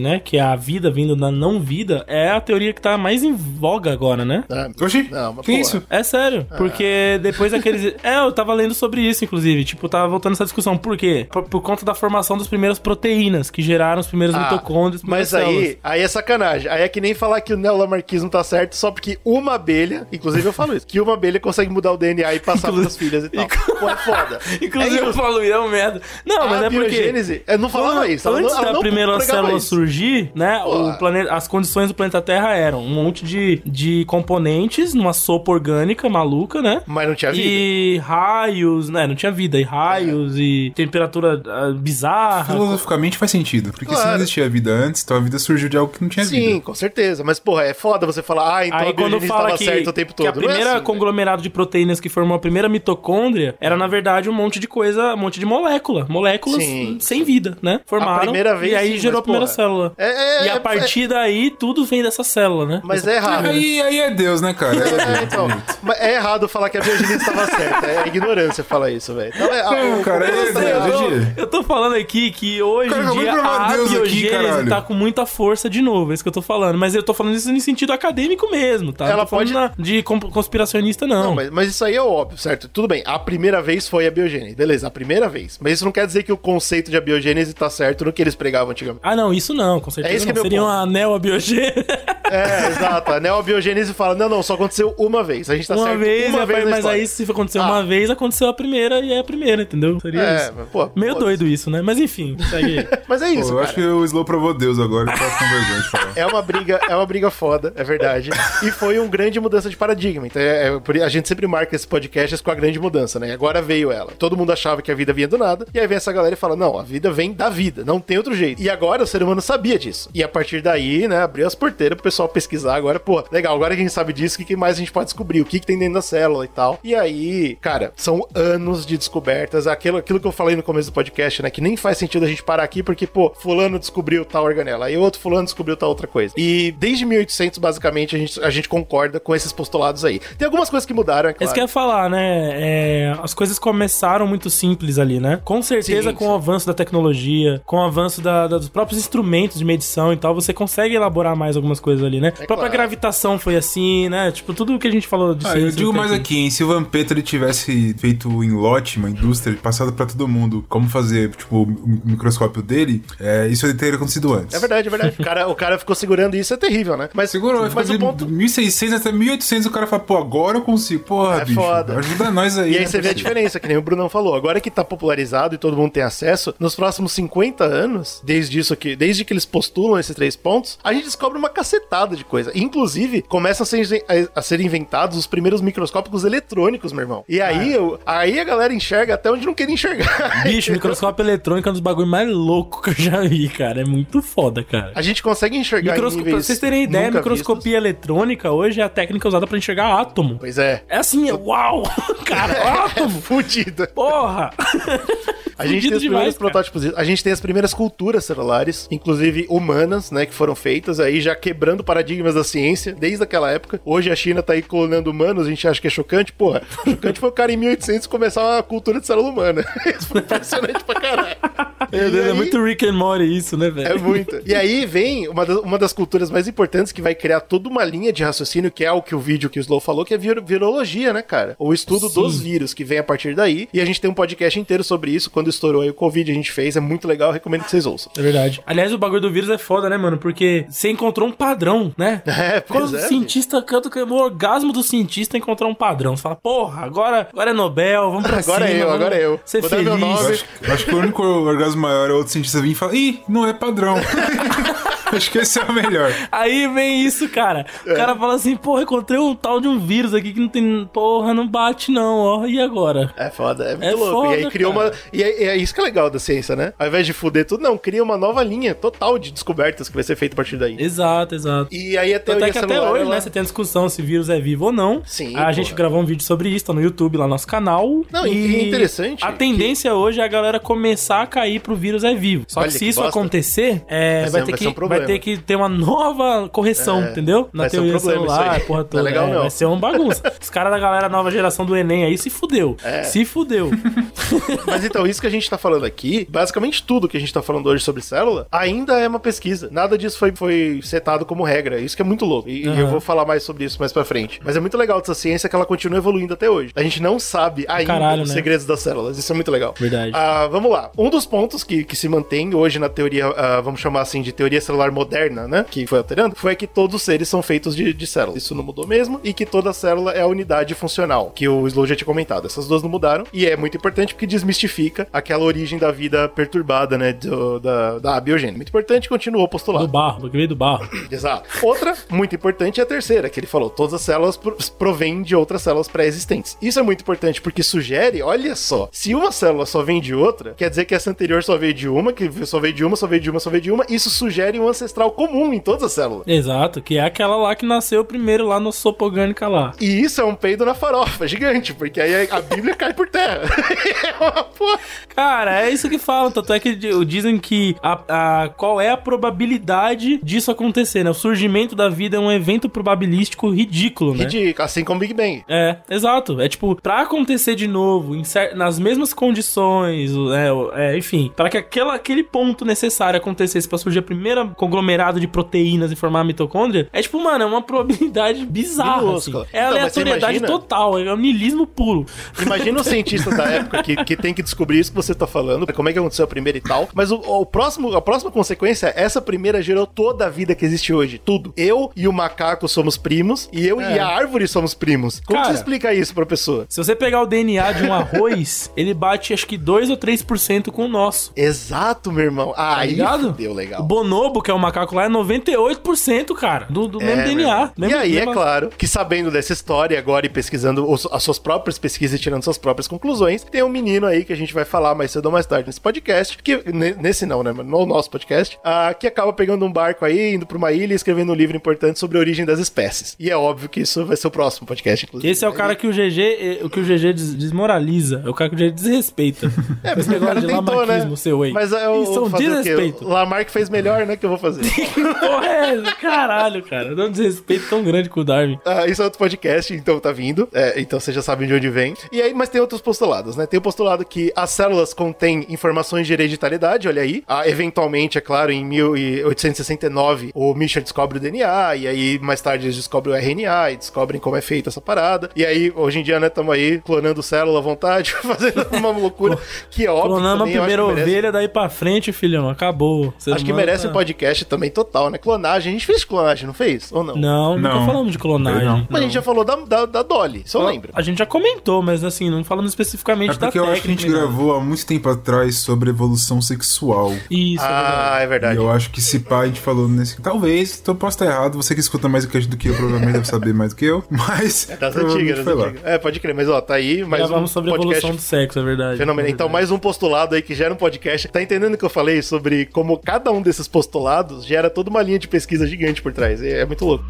né? Que é a vida vindo da não vida, é a teoria que tá mais em voga agora, né? Ah, Oxi, Não, mas que porra. isso? É sério, porque depois daqueles. [LAUGHS] É, eu tava lendo sobre isso, inclusive. Tipo, tava voltando essa discussão. Por quê? Por, por conta da formação das primeiras proteínas que geraram os primeiros Ah, mitocôndrios. Mas aí, células. aí é sacanagem. Aí é que nem falar que o neolamarquismo tá certo só porque uma abelha, inclusive eu falo isso, que uma abelha consegue mudar o DNA e passar pras filhas e tal. Pô, é foda. [LAUGHS] Inclusive, é eu falo, é um merda. Não, mas a é porque. biogênese, eu não falava isso. Antes ela da primeira pregava célula isso. surgir, né? Pô. O planeta, as condições do planeta Terra eram um monte de, de componentes numa sopa orgânica maluca, né? Mas não tinha vida. E raios, né? Não tinha vida. E raios e temperatura ah, bizarra. Filosoficamente faz sentido. Porque se Claro. não existia vida antes, então a vida surgiu de algo que não tinha Sim, vida. com certeza. Mas, porra, é foda você falar, ah, então Aí a quando fala que, certo o tempo todo. que a é primeira assim, velho. conglomerado de proteínas que formou a primeira mitocôndria era, na verdade, um monte de coisa, um monte de molécula. Moléculas Sim, sem vida, né? Formaram. primeira vez, E aí sim, gerou a primeira célula. é- é- e a é- partir daí, tudo vem dessa célula, né? Mas é errado. Aí, aí é Deus, né, cara? É, então, mas é errado falar que a biogênese estava certa. É ignorância falar isso, velho. Então, é, Não, cara, é- é-? Gigi. Eu tô falando aqui que hoje Cara, em dia a Deus biogênese tá com muita força de novo, é isso que eu tô falando. Mas eu tô falando isso em sentido acadêmico mesmo, tá? Ela não pode- na- de conspiracionista, não. Não, mas, mas isso aí é óbvio, certo? Tudo bem, a primeira vez foi a biogênese. Beleza, a primeira vez. Mas isso não quer dizer que o conceito de abiogênese tá certo no que eles pregavam antigamente. Ah, não, isso não, com certeza É isso que não. é meu Seria ponto. uma neoabiogênese. É, exato. A neobiogênese fala, não, não, só aconteceu uma vez. A gente tá uma certo vez, uma é, vez mas aí se acontecer Ah. uma vez, aconteceu a primeira e é a primeira, entendeu? Seria É, isso. mas, pô, Meio pô, doido isso, né? Mas enfim, segue aí. [LAUGHS] Mas é Pô, isso, eu cara. acho que o Slow provou Deus agora, eu posso com vergonha de falar. É uma briga, é uma briga foda, é verdade. E foi uma grande mudança de paradigma. Então é- é a gente sempre marca esse podcast com a grande mudança, né? E agora veio ela. Todo mundo achava que a vida vinha do nada. E aí vem essa galera e fala: não, a vida vem da vida, não tem outro jeito. E agora o ser humano sabia disso. E a partir daí, né, abriu as porteiras pro pessoal pesquisar. Agora, pô, legal, agora que a gente sabe disso, o que, que mais a gente pode descobrir? O que, que tem dentro da célula e tal. E aí, cara, são anos de descobertas. Aquilo, aquilo que eu falei no começo do podcast, né? Que nem faz sentido a gente parar aqui, porque, pô, fulano descobriu tal organela. Aí outro fulano descobriu tal outra coisa. E desde 1800, basicamente, a gente, a gente concorda com esses postulados aí. Tem algumas coisas que mudaram, é claro. Isso que eu ia falar, né? É, as coisas começaram muito simples ali, né? Com certeza, Sim, com sim. o avanço da tecnologia, com o avanço da- da- dos próprios instrumentos de medição e tal, você consegue elaborar mais algumas coisas ali, né? a própria claro. gravitação foi assim, né? Tipo, tudo que a gente falou de Ah, eu digo mais aqui, hein? Se o Vampeta ele tivesse feito em lote, uma indústria, passado pra todo mundo como fazer, tipo, o microscópio dele, é, isso teria acontecido antes. É verdade, é verdade. O cara, o cara ficou segurando isso, é terrível, né? Mas, Segurou, mas o de ponto. 1600 até 1800, o cara fala, pô, agora eu consigo. Porra, É bicho, foda. ajuda nós aí. E aí né, você vê a diferença, que nem o Brunão falou. Agora que tá popularizado e todo mundo tem acesso, nos próximos 50 anos, desde isso aqui, desde que eles postulam esses três pontos, a gente descobre uma cacetada de coisa. Inclusive, começam a ser, a ser inventados os primeiros microscópicos eletrônicos, meu irmão. E aí, eu- aí a galera enxerga até onde não queria enxergar. Bicho, microscópio eletrônico é um dos bagulhos mais loucos que eu já vi, cara. É muito foda, cara. A gente consegue enxergar Microsco... Pra vocês terem ideia, microscopia eletrônica hoje é a técnica usada pra enxergar átomo. vistos. Pois é. É assim, é uau! [LAUGHS] Cara, átomo! Fudida. Porra! A gente tem Fudido os primeiros demais, cara. protótipos, a gente tem as primeiras culturas celulares, inclusive humanas, né, que foram feitas aí já quebrando paradigmas da ciência desde aquela época. Hoje a China tá aí clonando humanos, a gente acha que é chocante, porra. Chocante foi o cara em 1800 começar uma cultura de célula humana. [LAUGHS] Isso foi impressionante pra caralho. Meu Deus, é aí- muito Rick and Morty isso, né, É velho? muito. E aí vem uma, das- uma das culturas mais importantes que vai criar toda uma linha de raciocínio, que é o que o vídeo que o Slow falou, que é vir- virologia, né, cara? O estudo Sim. dos vírus que vem a partir daí. E a gente tem um podcast inteiro sobre isso. Quando estourou aí o Covid, a gente fez. É muito legal, recomendo que vocês ouçam. É verdade. Aliás, o bagulho do vírus é foda, né, mano? Porque você encontrou um padrão, né? [LAUGHS] É, pois Quando o é, cientista canta, o orgasmo do cientista é encontrar um padrão. Você fala, porra, agora, agora é Nobel, vamos pra Agora cima. é eu, agora é eu. Ser Vou dar meu feliz. nome. Eu acho, eu acho que o único orgasmo maior é outro cientista vir e falar, ih, não é padrão. [LAUGHS] acho que esse é o melhor. [LAUGHS] Aí vem isso, cara. O É. cara fala assim, porra, encontrei um tal de um vírus aqui que não tem. Porra, não bate não, ó. E agora? É foda, é muito É louco. foda, e aí criou cara. uma. E é, é isso que é legal da ciência, né? Ao invés de fuder tudo, não, cria uma nova linha total de descobertas que vai ser feita a partir daí. Exato, exato. E aí a Tanto teoria é que até hoje, ela- né, você tem a discussão se vírus é vivo ou não. Sim, A gente porra. gravou um vídeo sobre isso, tá no YouTube, lá no nosso canal. Não, e é interessante A tendência hoje é a galera começar a cair pro vírus é vivo. Só Olha que se que isso bosta. acontecer, é, Vai vai, ter vai que, ser um problema. Vai ter que ter uma nova correção, É, entendeu? Na um teoria isso celular, porra Não é toda. legal, É, não. Vai ser uma bagunça. [LAUGHS] Os caras da galera nova geração do Enem aí se fudeu. É. Se fudeu. [LAUGHS] Mas então, isso que a gente tá falando aqui, basicamente tudo que a gente tá falando hoje sobre célula, ainda é uma pesquisa. Nada disso foi, foi setado como regra. Isso que é muito louco. E, e Aham. eu vou falar mais sobre isso mais pra frente. Mas é muito legal dessa ciência que ela continua evoluindo até hoje. A gente não sabe ainda Caralho, os né? segredos das células. Isso é muito legal. Verdade. Ah, vamos lá. Um dos pontos que, que se mantém hoje na teoria, ah, vamos chamar assim, de teoria celular moderna, né? Que foi alterando, foi que todos os seres são feitos de, de células. Isso não mudou mesmo. E que toda célula é a unidade funcional, que o Slow já tinha comentado. Essas duas não mudaram. E é muito importante porque desmistifica aquela origem da vida perturbada, né? do- da, da abiogênese. Muito importante, continuou Do postulado. barro, porque veio do barro. Exato. Outra, muito importante, é a terceira, que ele falou: todas as células pro- provêm de outras células pré-existentes. Isso é muito importante porque sugere, olha só, se uma célula só vem de outra, quer dizer que essa anterior só veio de uma, que só veio de uma, só veio de uma, só veio de uma. Isso sugere um ancestral comum em todas as células. Exato, que é aquela lá que nasceu primeiro lá no sopa orgânica lá. E isso é um peido na farofa, gigante, porque aí a Bíblia cai por terra. [LAUGHS] é uma porra. Cara, é isso que falam. Tanto é que di- dizem que a, a- qual é a probabilidade disso acontecer, né? O surgimento da vida é um evento probabilístico ridículo, né? Ridículo, assim como Big Bang. É, exato. É tipo, pra acontecer de novo, nas mesmas condições, o- é, o- é, enfim, para que aquela, aquele ponto necessário acontecesse pra surgir a primeira conglomerado de proteínas e formar a mitocôndria, é tipo, mano, é uma probabilidade bizarra. Assim. É Então, aleatoriedade total, é um niilismo puro. Imagina [LAUGHS] os cientistas da época que, que tem que descobrir isso que você tá falando, como é que aconteceu a primeira e tal. Mas o, o próximo, a próxima consequência, é essa primeira gerou toda a vida que existe hoje. Tudo. Eu e o macaco somos primos, e eu É. e a árvore somos primos. Como Cara, você explica isso pra pessoa? Se você pegar o DNA de um arroz, [LAUGHS] ele bate acho que 2 ou 3% com o nosso. Exato, meu irmão. Ah, aí Tá ligado? deu O legal. bonobo, que é o macaco lá, é 98%, cara, do, do É, mesmo meu DNA. irmão. Mesmo- e aí, mesmo- é claro, que sabendo dessa história agora e pesquisando os- as suas próprias pesquisas e tirando suas próprias conclusões, tem um menino aí que a gente vai falar mais cedo ou mais tarde nesse podcast, que ne- nesse não, né, no nosso podcast, ah, que acaba pegando um barco aí, indo pra uma ilha e escrevendo um livro importante sobre a origem das espécies. E é óbvio que isso vai ser o próximo podcast, inclusive. Esse é o cara que o GG, eh, o que o GG des- desmoraliza, é o cara que o GG desrespeita. [LAUGHS] É, mas o cara de tentou, né? seu. Mas é o, Isso é um desrespeito. O Lamarck fez melhor, né, que eu vou fazer. [LAUGHS] Porra, é? Caralho, cara. Dá um desrespeito tão grande com o Darwin. Ah, isso é outro podcast, então tá vindo. É, então vocês já sabem de onde vem. E aí, mas tem outros postulados, né? Tem o postulado que as células contêm informações de hereditariedade, olha aí. Ah, eventualmente, é claro, em 1869, o Michel descobre o DNA, e aí mais tarde eles descobrem o RNA e descobrem como é feita essa parada. E aí, hoje em dia, né, estamos aí clonando célula à vontade, [LAUGHS] fazendo uma loucura que é óbvio. Clonamos a primeira merece- ovelha, daí pra frente, filhão. Acabou. Ser Acho que merece um podcast podcast também total, né? Clonagem. A gente fez clonagem, não fez? Ou não? Não, nunca Não. falamos de clonagem. Não. Mas a gente já falou da, da, da Dolly, isso eu lembro. A gente já comentou, mas assim, não falando especificamente É da porque eu acho que a técnica. gente não. gravou há muito tempo atrás sobre evolução sexual. Isso, é verdade. Ah, é E verdade. eu acho que se pá, a gente falou nesse. Talvez, então eu posso estar errado. Você que escuta mais o cast do que eu, provavelmente deve saber mais do que eu. Mas. Das provavelmente antigas, das foi lá. antigas. É, pode crer, mas ó, tá aí mais Gravamos um sobre podcast evolução do sexo, é verdade. Fenomenal. É Então, verdade. mais um postulado aí que gera um podcast. Tá entendendo o que eu falei sobre como cada um desses postulados gera toda uma linha de pesquisa gigante por trás. É, é muito louco.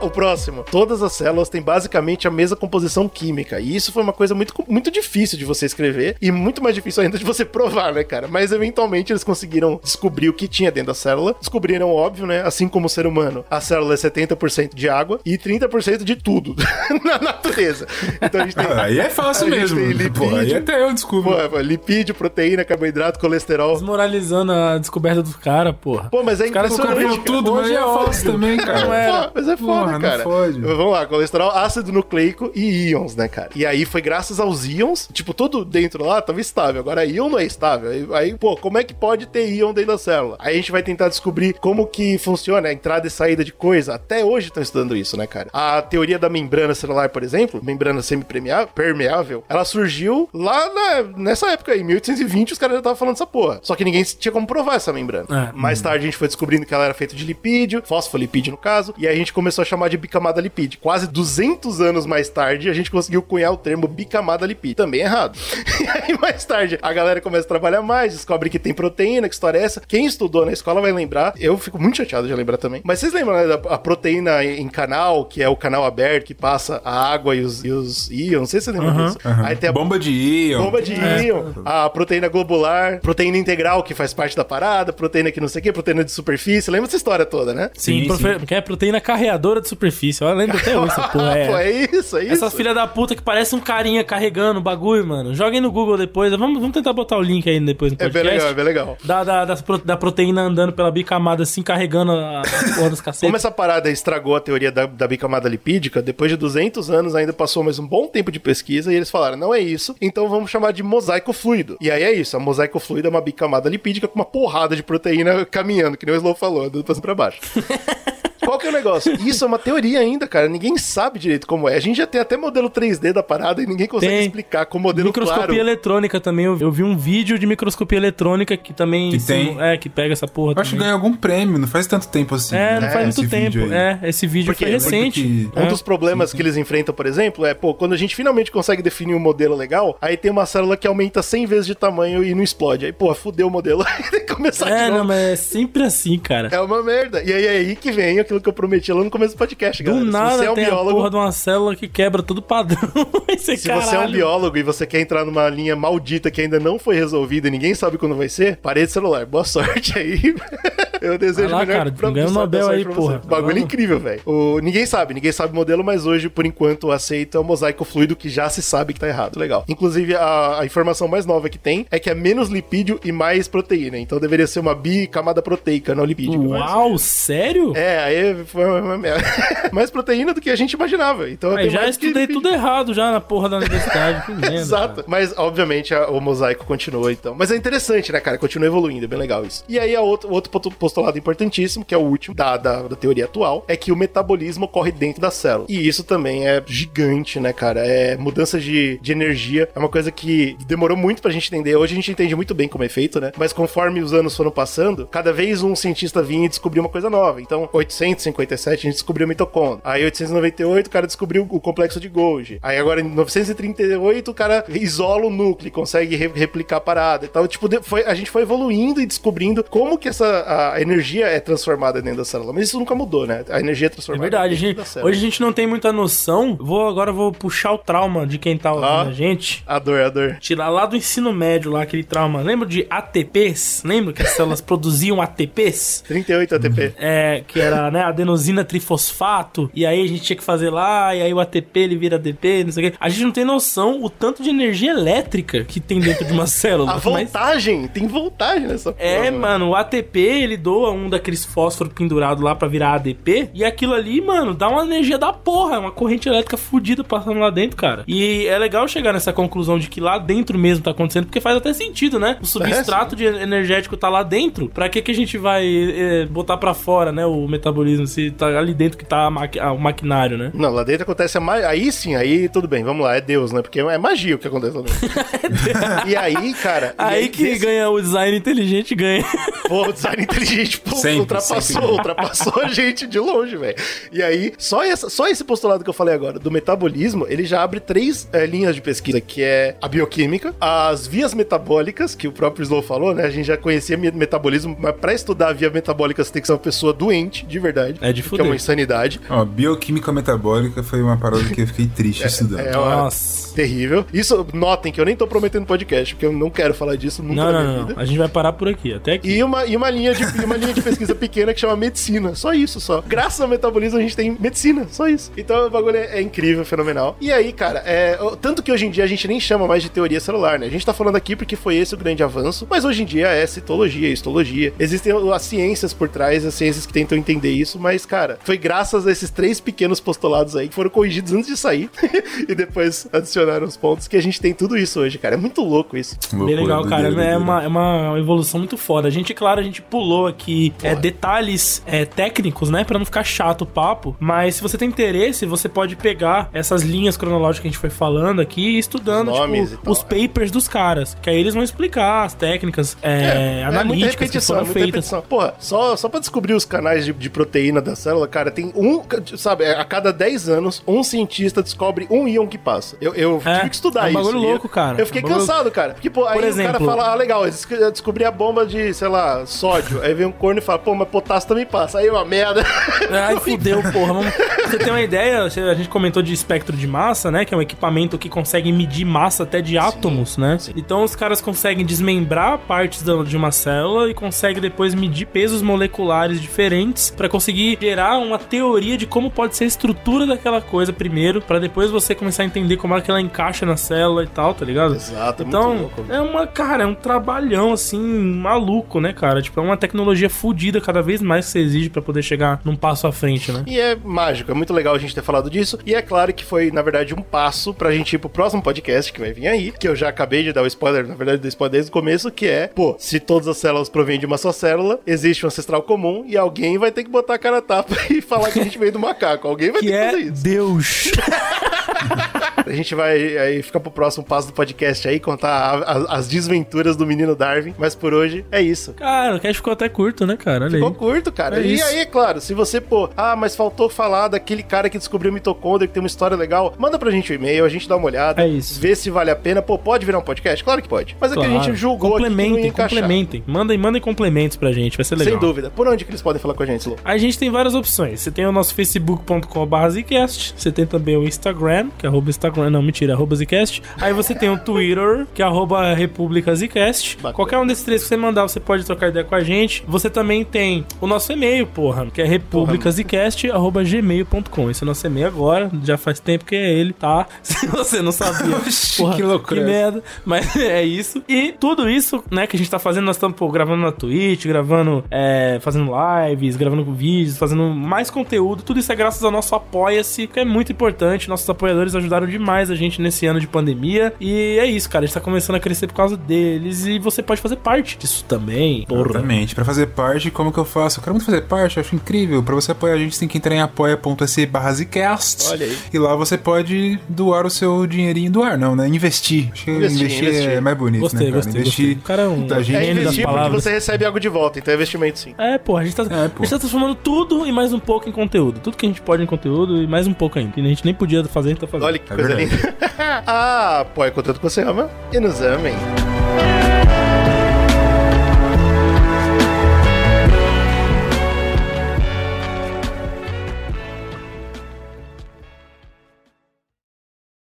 O próximo. Todas as células têm basicamente a mesma composição química. E isso foi uma coisa muito, muito difícil de você escrever e muito mais difícil ainda de você [LAUGHS] provar, né, cara? Mas eventualmente eles conseguiram descobrir o que tinha dentro da célula. Descobriram, óbvio, né? Assim como o ser humano, a célula é 70% de água e 30% de tudo [LAUGHS] na natureza. Então a gente tem. Ah, aí é fácil a gente mesmo. tem lipídio, Pô, aí até eu descubro. Pô, lipídio, proteína, carboidrato, colesterol. Desmoralizando a descoberta dos caras, porra. Pô, mas é Os impressionante, cara. tudo, mas Hoje é é fácil óbvio. também, cara. Não é. Pô, mas é foda, Não cara. fode. Vamos lá, colesterol, ácido nucleico e íons, né, cara? E aí foi graças aos íons, tipo, tudo dentro lá tava estável. Agora íon não é estável. Aí, aí, pô, como é que pode ter íon dentro da célula? Aí a gente vai tentar descobrir como que funciona a entrada e saída de coisa. Até hoje estão estudando isso, né, cara? A teoria da membrana celular, por exemplo, membrana semipermeável, ela surgiu lá na- nessa época aí, 1820, os caras já estavam falando essa porra. Só que ninguém tinha como provar essa membrana. É. Mais tarde a gente foi descobrindo que ela era feita de lipídio, fosfolipídio no caso, e aí a gente começou a chamar de bicamada lipídio. Quase 200 anos mais tarde, a gente conseguiu cunhar o termo bicamada lipídio. Também errado. [LAUGHS] E aí mais tarde, a galera começa a trabalhar mais, descobre que tem proteína, que história é essa. Quem estudou na escola vai lembrar. Eu fico muito chateado de lembrar também. Mas vocês lembram né, da a proteína em canal, que é o canal aberto, que passa a água e os, e os íons? Não sei se você lembra disso. Aham. Aí tem a Bomba de íon. Bomba de íon, a proteína globular, proteína integral que faz parte da parada, proteína que não sei o que, proteína de superfície. Lembra essa história toda, né? Sim, Sim, profe- que é proteína carreadora de superfície. Eu lembro até hoje essa [LAUGHS] porra. Pô, É. é isso, é isso. Essas filha da puta que parece um carinha carregando o bagulho, mano. Joguem no Google depois. Vamos, vamos tentar botar o link aí depois no É podcast. bem legal, é bem legal. Da, da, das da proteína andando pela bicamada assim, carregando a, a porra dos cacetes. Como essa parada estragou a teoria da, da bicamada lipídica, depois de 200 anos ainda passou mais um bom tempo de pesquisa e eles falaram, não é isso, então vamos chamar de mosaico fluido. E aí é isso, a mosaico fluido é uma bicamada lipídica com uma porrada de proteína caminhando, que nem o Slow falou, andando pra cima pra baixo. [LAUGHS] Qual que é o negócio? Isso é uma teoria ainda, cara. Ninguém sabe direito como é. A gente já tem até modelo 3D da parada e ninguém consegue Tem. explicar com modelo Microscopia claro. eletrônica também. Eu, vi um vídeo de microscopia eletrônica que também. Que tem. É, que pega essa porra. Eu acho que também. ganhou algum prêmio, não faz tanto tempo assim. É, não né, faz muito tempo. aí. É, esse vídeo Porque foi recente. que- Um É. dos problemas que eles enfrentam, por exemplo, é, pô, quando a gente finalmente consegue definir um modelo legal, aí tem uma célula que aumenta 100 vezes de tamanho e não explode. Aí, pô, fudeu o modelo. [LAUGHS] Aí tem que começar É, de não, novo. mas é sempre assim, cara. É uma merda. E aí é aí que vem aquilo que eu prometi lá no começo do podcast, Do galera. se nada você é um tem a biólogo, porra de uma célula que quebra todo padrão. [LAUGHS] Esse se você é um biólogo e você quer entrar numa linha maldita que ainda não foi resolvida e ninguém sabe quando vai ser, parede celular. Boa sorte aí. [LAUGHS] Eu desejo lá, melhor cara, pra- ganha o sorte- Nobel sorte aí, pra porra. você. O bagulho é Vamos. incrível, velho. O- Ninguém sabe, ninguém sabe o modelo, mas hoje, por enquanto, o aceito é o mosaico fluido que já se sabe que tá errado. Legal. Inclusive, a, a informação mais nova que tem é que é menos lipídio e mais proteína. Então deveria ser uma bicamada proteica, não lipídica. mas- Uau, sério? É, aí foi uma, merda. [LAUGHS] mais proteína do que a gente imaginava. Então já que estudei lipídio. tudo errado já na porra da universidade. Que [LAUGHS] merda, Exato. cara. Mas, obviamente, a- o mosaico continua, então. Mas é interessante, né, cara? Continua evoluindo, é bem legal isso. E aí, a outro, outro ponto- postulado importantíssimo, que é o último da, da, da teoria atual, é que o metabolismo ocorre dentro da célula. E isso também é gigante, né, cara? É mudança de, de energia. É uma coisa que demorou muito pra gente entender. Hoje a gente entende muito bem como é feito, né? Mas conforme os anos foram passando, cada vez um cientista vinha e descobria uma coisa nova. Então, 857 a gente descobriu a mitocôndria. Aí, 898, o cara descobriu o complexo de Golgi. Aí, agora, em 938, o cara isola o núcleo, consegue re- replicar a parada e tal. Tipo, foi, a gente foi evoluindo e descobrindo como que essa a energia é transformada dentro da célula. Mas isso nunca mudou, né? A energia é É transformada verdade, a dentro gente, hoje a gente não tem muita noção. Vou agora vou puxar o trauma de quem tá ouvindo Ah. a gente. A dor, a dor. Tirar lá do ensino médio lá aquele trauma. Lembra de ATPs? Lembra que as células [LAUGHS] produziam ATPs? 38 ATP. É, que era, né, adenosina trifosfato, e aí a gente tinha que fazer lá, e aí o ATP ele vira ADP, não sei o quê. A gente não tem noção o tanto de energia elétrica que tem dentro de uma [LAUGHS] célula. A mas- voltagem, tem voltagem nessa É, porra, mano, o ATP ele doa um daqueles fósforos pendurado lá pra virar ADP, e aquilo ali, mano, dá uma energia da porra, é uma corrente elétrica fodida passando lá dentro, cara. E é legal chegar nessa conclusão de que lá dentro mesmo tá acontecendo, porque faz até sentido, né? O substrato de energético tá lá dentro, pra que que a gente vai é, botar pra fora, né, o metabolismo, se tá ali dentro que tá maqui- o maquinário, né? Não, lá dentro acontece a. Aí sim, aí tudo bem, vamos lá, é Deus, né? Porque é magia o que acontece lá dentro. [LAUGHS] e aí, cara. e Aí que desse- ganha o design inteligente, ganha. Pô, o design inteligente [LAUGHS] pô, Sempre, ultrapassou, sempre. ultrapassou a gente de longe, velho. E aí, só, essa, só esse postulado que eu falei agora, do metabolismo, ele já abre três eh, linhas de pesquisa, que é a bioquímica, as vias metabólicas, que o próprio Slow falou, né? A gente já conhecia me- metabolismo, mas pra estudar a via metabólica você tem que ser uma pessoa doente, de verdade. É de Que é fuder. uma insanidade. Ó, bioquímica metabólica foi uma parada que eu fiquei triste [LAUGHS] estudando. É uma Nossa. terrível. Isso, notem que eu nem tô prometendo podcast, porque eu não quero falar disso nunca Não, na não, minha não, vida. A gente vai parar por aqui. Até aqui. E uma, e, uma linha de, uma linha de pesquisa pequena que chama medicina. Só isso, só. Graças ao metabolismo a gente tem medicina, só isso. Então o bagulho é, é incrível, fenomenal. E aí, cara, é, tanto que hoje em dia a gente nem chama mais de teoria celular, né? A gente tá falando aqui porque foi esse o grande avanço, mas hoje em dia é citologia, histologia. Existem as ciências por trás, as ciências que tentam entender isso, mas, cara, foi graças a esses três pequenos postulados aí que foram corrigidos antes de sair [LAUGHS] e depois adicionaram os pontos que a gente tem tudo isso hoje, cara. É muito louco isso. Bem legal, cara. É uma, é uma evolução muito foda. A gente, claro, a gente pulou aqui é, detalhes é, técnicos, né? Pra não ficar chato o papo. Mas se você tem interesse, você pode pegar essas linhas cronológicas que a gente foi falando aqui e estudando, Os tipo, tal, os papers dos caras. Que aí eles vão explicar as técnicas é, muita analíticas que foram feitas. Porra, só, só pra descobrir os canais de, de proteína da célula, cara, tem um. Sabe, a cada 10 anos, um cientista descobre um íon que passa. Eu, eu É, tive que estudar é um isso. bagulho eu- louco, cara. Eu fiquei É bagulho- cansado, cara. Porque, pô, aí o exemplo- cara fala, ah, legal, eu descobri a bomba de, sei lá, sódio. Aí vem um corno e fala, pô, mas potássio também passa. Aí é uma merda. Ai, [LAUGHS] fudeu, porra. Vamos... Você tem uma ideia? A gente comentou de espectro de massa, né? Que é um equipamento que consegue medir massa até de átomos, né? Então os caras conseguem desmembrar partes de uma célula e conseguem depois medir pesos moleculares diferentes pra conseguir gerar uma teoria de como pode ser a estrutura daquela coisa primeiro, pra depois você começar a entender como é que ela encaixa na célula e tal, tá ligado? Exato, é muito Então, é uma, cara, é um trabalhão assim, maluco, né, cara? Tipo, é uma tecnologia fodida cada vez mais que você exige pra poder chegar num passo à frente, né? E é mágico, é muito legal a gente ter falado disso. E é claro que foi, na verdade, um passo pra gente ir pro próximo podcast que vai vir aí, que eu já acabei de dar o spoiler, na verdade, do spoiler desde o começo, que é, pô, se todas as células provêm de uma só célula, existe um ancestral comum e alguém vai ter que botar a cara a tapa [LAUGHS] e falar que a gente veio do macaco. Alguém vai Que ter que é fazer isso. Deus. [LAUGHS] A gente vai aí ficar pro próximo passo do podcast aí, contar a- a- as desventuras do menino Darwin. Mas por hoje é isso. Cara, o cast ficou até curto, né, cara? Olha Ficou aí. curto, cara. É e isso. aí, é claro, se você, pô, ah, mas faltou falar daquele cara que descobriu mitocôndria, que tem uma história legal, manda pra gente um e-mail, a gente dá uma olhada. É isso. Vê se vale a pena. Pô, pode virar um podcast? Claro que pode. Mas é que a gente julgou Complementem, complementem. Mandem, mandem complementos pra gente, vai ser legal. Sem dúvida. Por onde que eles podem falar com a gente, Lu? A gente tem várias opções. Você tem o nosso facebook.com.br Zcast. Você tem também o Instagram, que é arroba Instagram, não, mentira, arroba Zcast. Aí você tem o Twitter, que é arroba República Zcast. Bacana. Qualquer um desses três que você mandar, você pode trocar ideia com a gente. Você também tem o nosso e-mail, porra, que é republicazcast.gmail.com. Esse é o nosso e-mail agora, já faz tempo que é ele, tá? [LAUGHS] Se você não sabia. Porra, que loucura. Que merda. Mas [LAUGHS] é isso. E tudo isso, né, que a gente tá fazendo, nós estamos pô, gravando na Twitch, gravando, é, fazendo lives, gravando vídeos, fazendo mais conteúdo. Tudo isso é graças ao nosso Apoia-se, que é muito importante. Nossos apoiadores ajudaram demais a gente nesse ano de pandemia. E é isso, cara. A gente tá começando a crescer por causa deles. E você pode fazer parte disso também. Porra. Exatamente. Pra fazer parte, como que eu faço? Eu quero muito fazer parte, eu acho incrível. Pra você apoiar a gente, tem que entrar em apoia.se barra Zcast. Olha aí. E lá você pode doar o seu dinheirinho. Doar não, né? Investir. Acho que Investir, investir, investir. é mais bonito, Gostei, né, cara? gostei, investir gostei. Cara é um- da gente. É investir porque você recebe algo de volta, então é investimento sim. É, pô, a gente, tá, É, a gente tá transformando tudo e mais um pouco em conteúdo. Tudo que a gente pode em conteúdo e mais um pouco ainda. Que a gente nem podia fazer, a gente tá fazendo. Olha que É coisa [LAUGHS] ah, apoia conteúdo que você ama e nos amem.